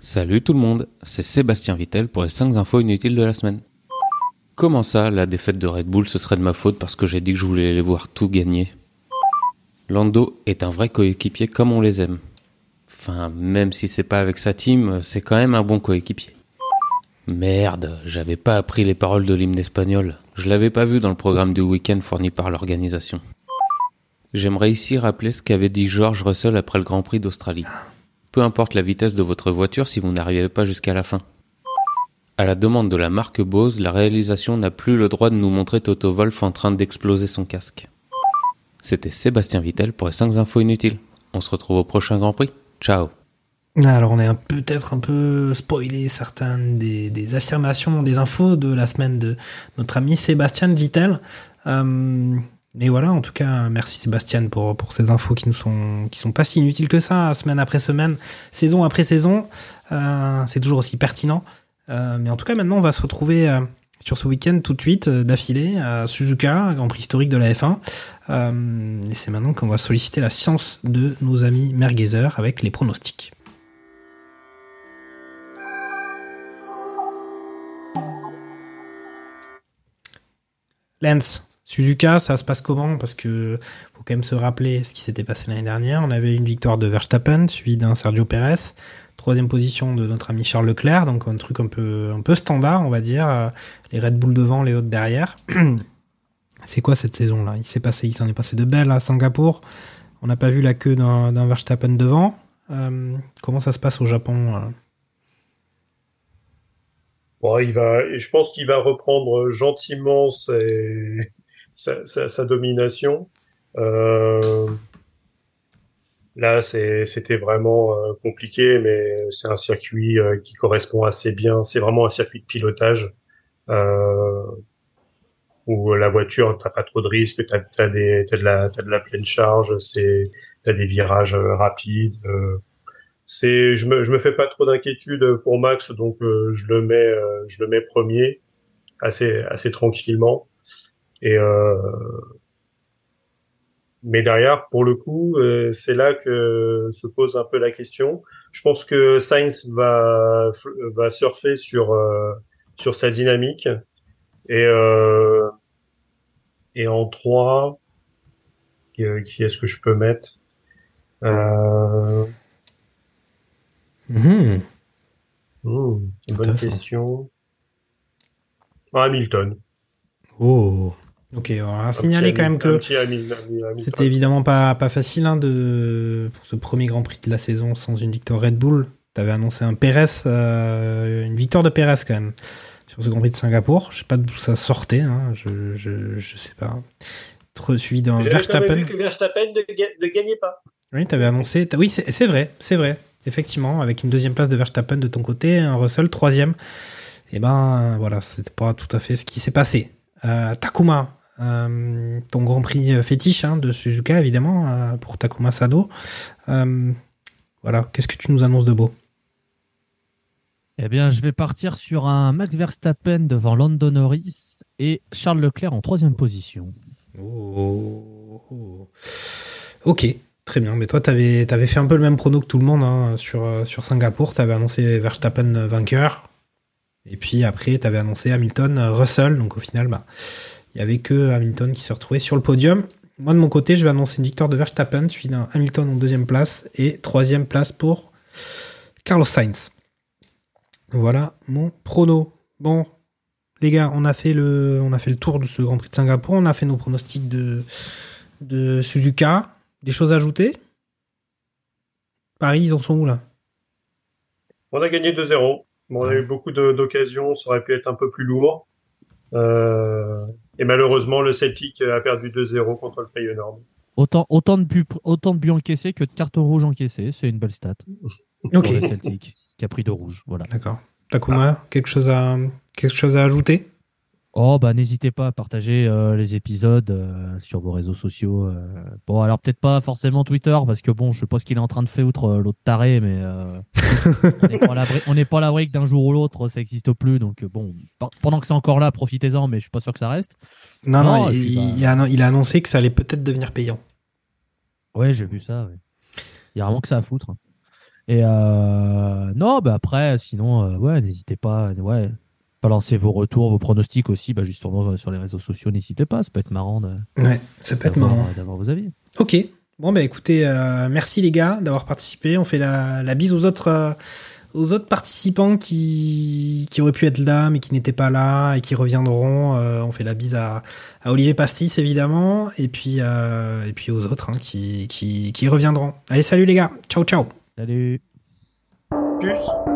Salut tout le monde, c'est Sébastien Vittel pour les 5 infos inutiles de la semaine. Comment ça, la défaite de Red Bull, ce serait de ma faute parce que j'ai dit que je voulais les voir tout gagner? Lando est un vrai coéquipier comme on les aime. Enfin, même si c'est pas avec sa team, c'est quand même un bon coéquipier. Merde, j'avais pas appris les paroles de l'hymne espagnol. Je l'avais pas vu dans le programme du week-end fourni par l'organisation. J'aimerais ici rappeler ce qu'avait dit George Russell après le Grand Prix d'Australie. Peu importe la vitesse de votre voiture si vous n'arrivez pas jusqu'à la fin. À la demande de la marque Bose, la réalisation n'a plus le droit de nous montrer Toto Wolff en train d'exploser son casque. C'était Sébastien Vittel pour les 5 infos inutiles. On se retrouve au prochain Grand Prix. Ciao Alors on est peut-être un peu spoilé certaines des, des affirmations, des infos de la semaine de notre ami Sébastien Vittel. Euh, mais voilà, en tout cas, merci Sébastien pour, pour ces infos qui nous sont qui sont pas si inutiles que ça, semaine après semaine, saison après saison. Euh, c'est toujours aussi pertinent. Euh, mais en tout cas, maintenant, on va se retrouver euh, sur ce week-end tout de suite d'affilée à Suzuka, Grand Prix historique de la F1. Euh, et c'est maintenant qu'on va solliciter la science de nos amis Merguezer avec les pronostics. Lance, Suzuka, ça se passe comment? Parce que faut quand même se rappeler ce qui s'était passé l'année dernière. On avait une victoire de Verstappen, suivie d'un Sergio Pérez. Troisième position de notre ami Charles Leclerc, donc un truc un peu, standard, on va dire. Euh, Les Red Bull devant, les autres derrière. C'est quoi cette saison-là? Il s'est passé, il s'en est passé de belles à Singapour. On n'a pas vu la queue d'un Verstappen devant. Euh, comment ça se passe au Japon euh? Je pense qu'il va reprendre gentiment ses- sa, sa- sa domination. Euh, là, c'était vraiment euh, compliqué, mais c'est un circuit euh, qui correspond assez bien. C'est vraiment un circuit de pilotage euh, où la voiture, t'as pas trop de risques, t'as, t'as de la, t'as de la pleine charge, c'est, t'as des virages euh, rapides. euh, c'est, je me, je me fais pas trop d'inquiétude pour Max, donc je le mets, je le mets premier, assez, assez tranquillement. Et euh, mais derrière, pour le coup, euh, c'est là que se pose un peu la question. Je pense que Sainz va va surfer sur euh, sur sa dynamique et et en 3 qui, qui est-ce que je peux mettre? Euh, Mhm. hmm, bonne question. Ah, Hamilton. Oh. Ok, on va Un signaler quand même que c'était évidemment pas, pas facile hein, de, pour ce premier Grand Prix de la saison sans une victoire Red Bull. T'avais annoncé un Pérez, euh, une victoire de Pérez quand même sur ce Grand Prix de Singapour. Je sais pas d'où ça sortait, hein, je, je, je sais pas. Trop suivi d'un Verstappen. vu que Verstappen ne, ga- ne gagnait pas. Oui, t'avais annoncé. Oui, c'est c'est vrai, c'est vrai. Effectivement, avec une deuxième place de Verstappen de ton côté, un Russell troisième. Et ben voilà, c'était pas tout à fait ce qui s'est passé. Euh, Takuma, euh, ton Grand Prix fétiche hein, de Suzuka évidemment euh, pour Takuma Sado. Euh, voilà, qu'est-ce que tu nous annonces de beau? Eh bien, je vais partir sur un Max Verstappen devant Lando Norris et Charles Leclerc en troisième position. Oh. Ok, très bien. Mais toi, t'avais avais fait un peu le même prono que tout le monde hein, sur, euh, sur Singapour. T'avais annoncé Verstappen euh, vainqueur. Et puis après, t'avais annoncé Hamilton, euh, Russell. Donc au final, bah, il y avait que Hamilton qui se retrouvait sur le podium. Moi, de mon côté, je vais annoncer une victoire de Verstappen, suivi d'un Hamilton en deuxième place et troisième place pour Carlos Sainz. Voilà mon prono. Bon, les gars, on a fait le, on a fait le tour de ce Grand Prix de Singapour. On a fait nos pronostics de, de Suzuka. Des choses à ajouter? Paris, ils en sont où là? On a gagné 2-0. Bon, on a eu beaucoup d'occasions, ça aurait pu être un peu plus lourd. Euh, et malheureusement, le Celtic a perdu 2-0 contre le Feyenoord. Autant, autant, de buts, autant de buts encaissés que de cartons rouges encaissés. C'est une belle stat. Ok. Pour le Celtic, qui a pris deux rouges. Voilà. D'accord. Takuma, quelque chose à quelque chose à ajouter? Oh, bah n'hésitez pas à partager euh, les épisodes euh, sur vos réseaux sociaux. euh. Bon, alors peut-être pas forcément Twitter, parce que bon, je sais pas ce qu'il est en train de faire outre l'autre taré, mais on n'est pas à l'abri- que d'un jour ou l'autre, ça n'existe plus. Donc bon, pe- pendant que c'est encore là, profitez-en, mais je suis pas sûr que ça reste. Non, non, et il, puis, bah, il a, il a annoncé que ça allait peut-être devenir payant. Ouais, j'ai vu ça. ouais. Il y a vraiment que ça à foutre. Et euh, non, bah après, sinon, ouais, n'hésitez pas, ouais, balancez vos retours, vos pronostics aussi, bah justement euh, sur les réseaux sociaux, n'hésitez pas, ça peut être marrant de- Ouais, ça peut être d'avoir- marrant. d'avoir vos avis. Ok. Bon, bah écoutez, euh, merci les gars d'avoir participé. On fait la, la bise aux autres, euh, aux autres participants qui, qui auraient pu être là, mais qui n'étaient pas là et qui reviendront. Euh, on fait la bise à, à Olivier Pastis, évidemment, et puis, euh, et puis aux autres hein, qui, qui, qui reviendront. Allez, salut les gars. Ciao, ciao. Salut. Tchuss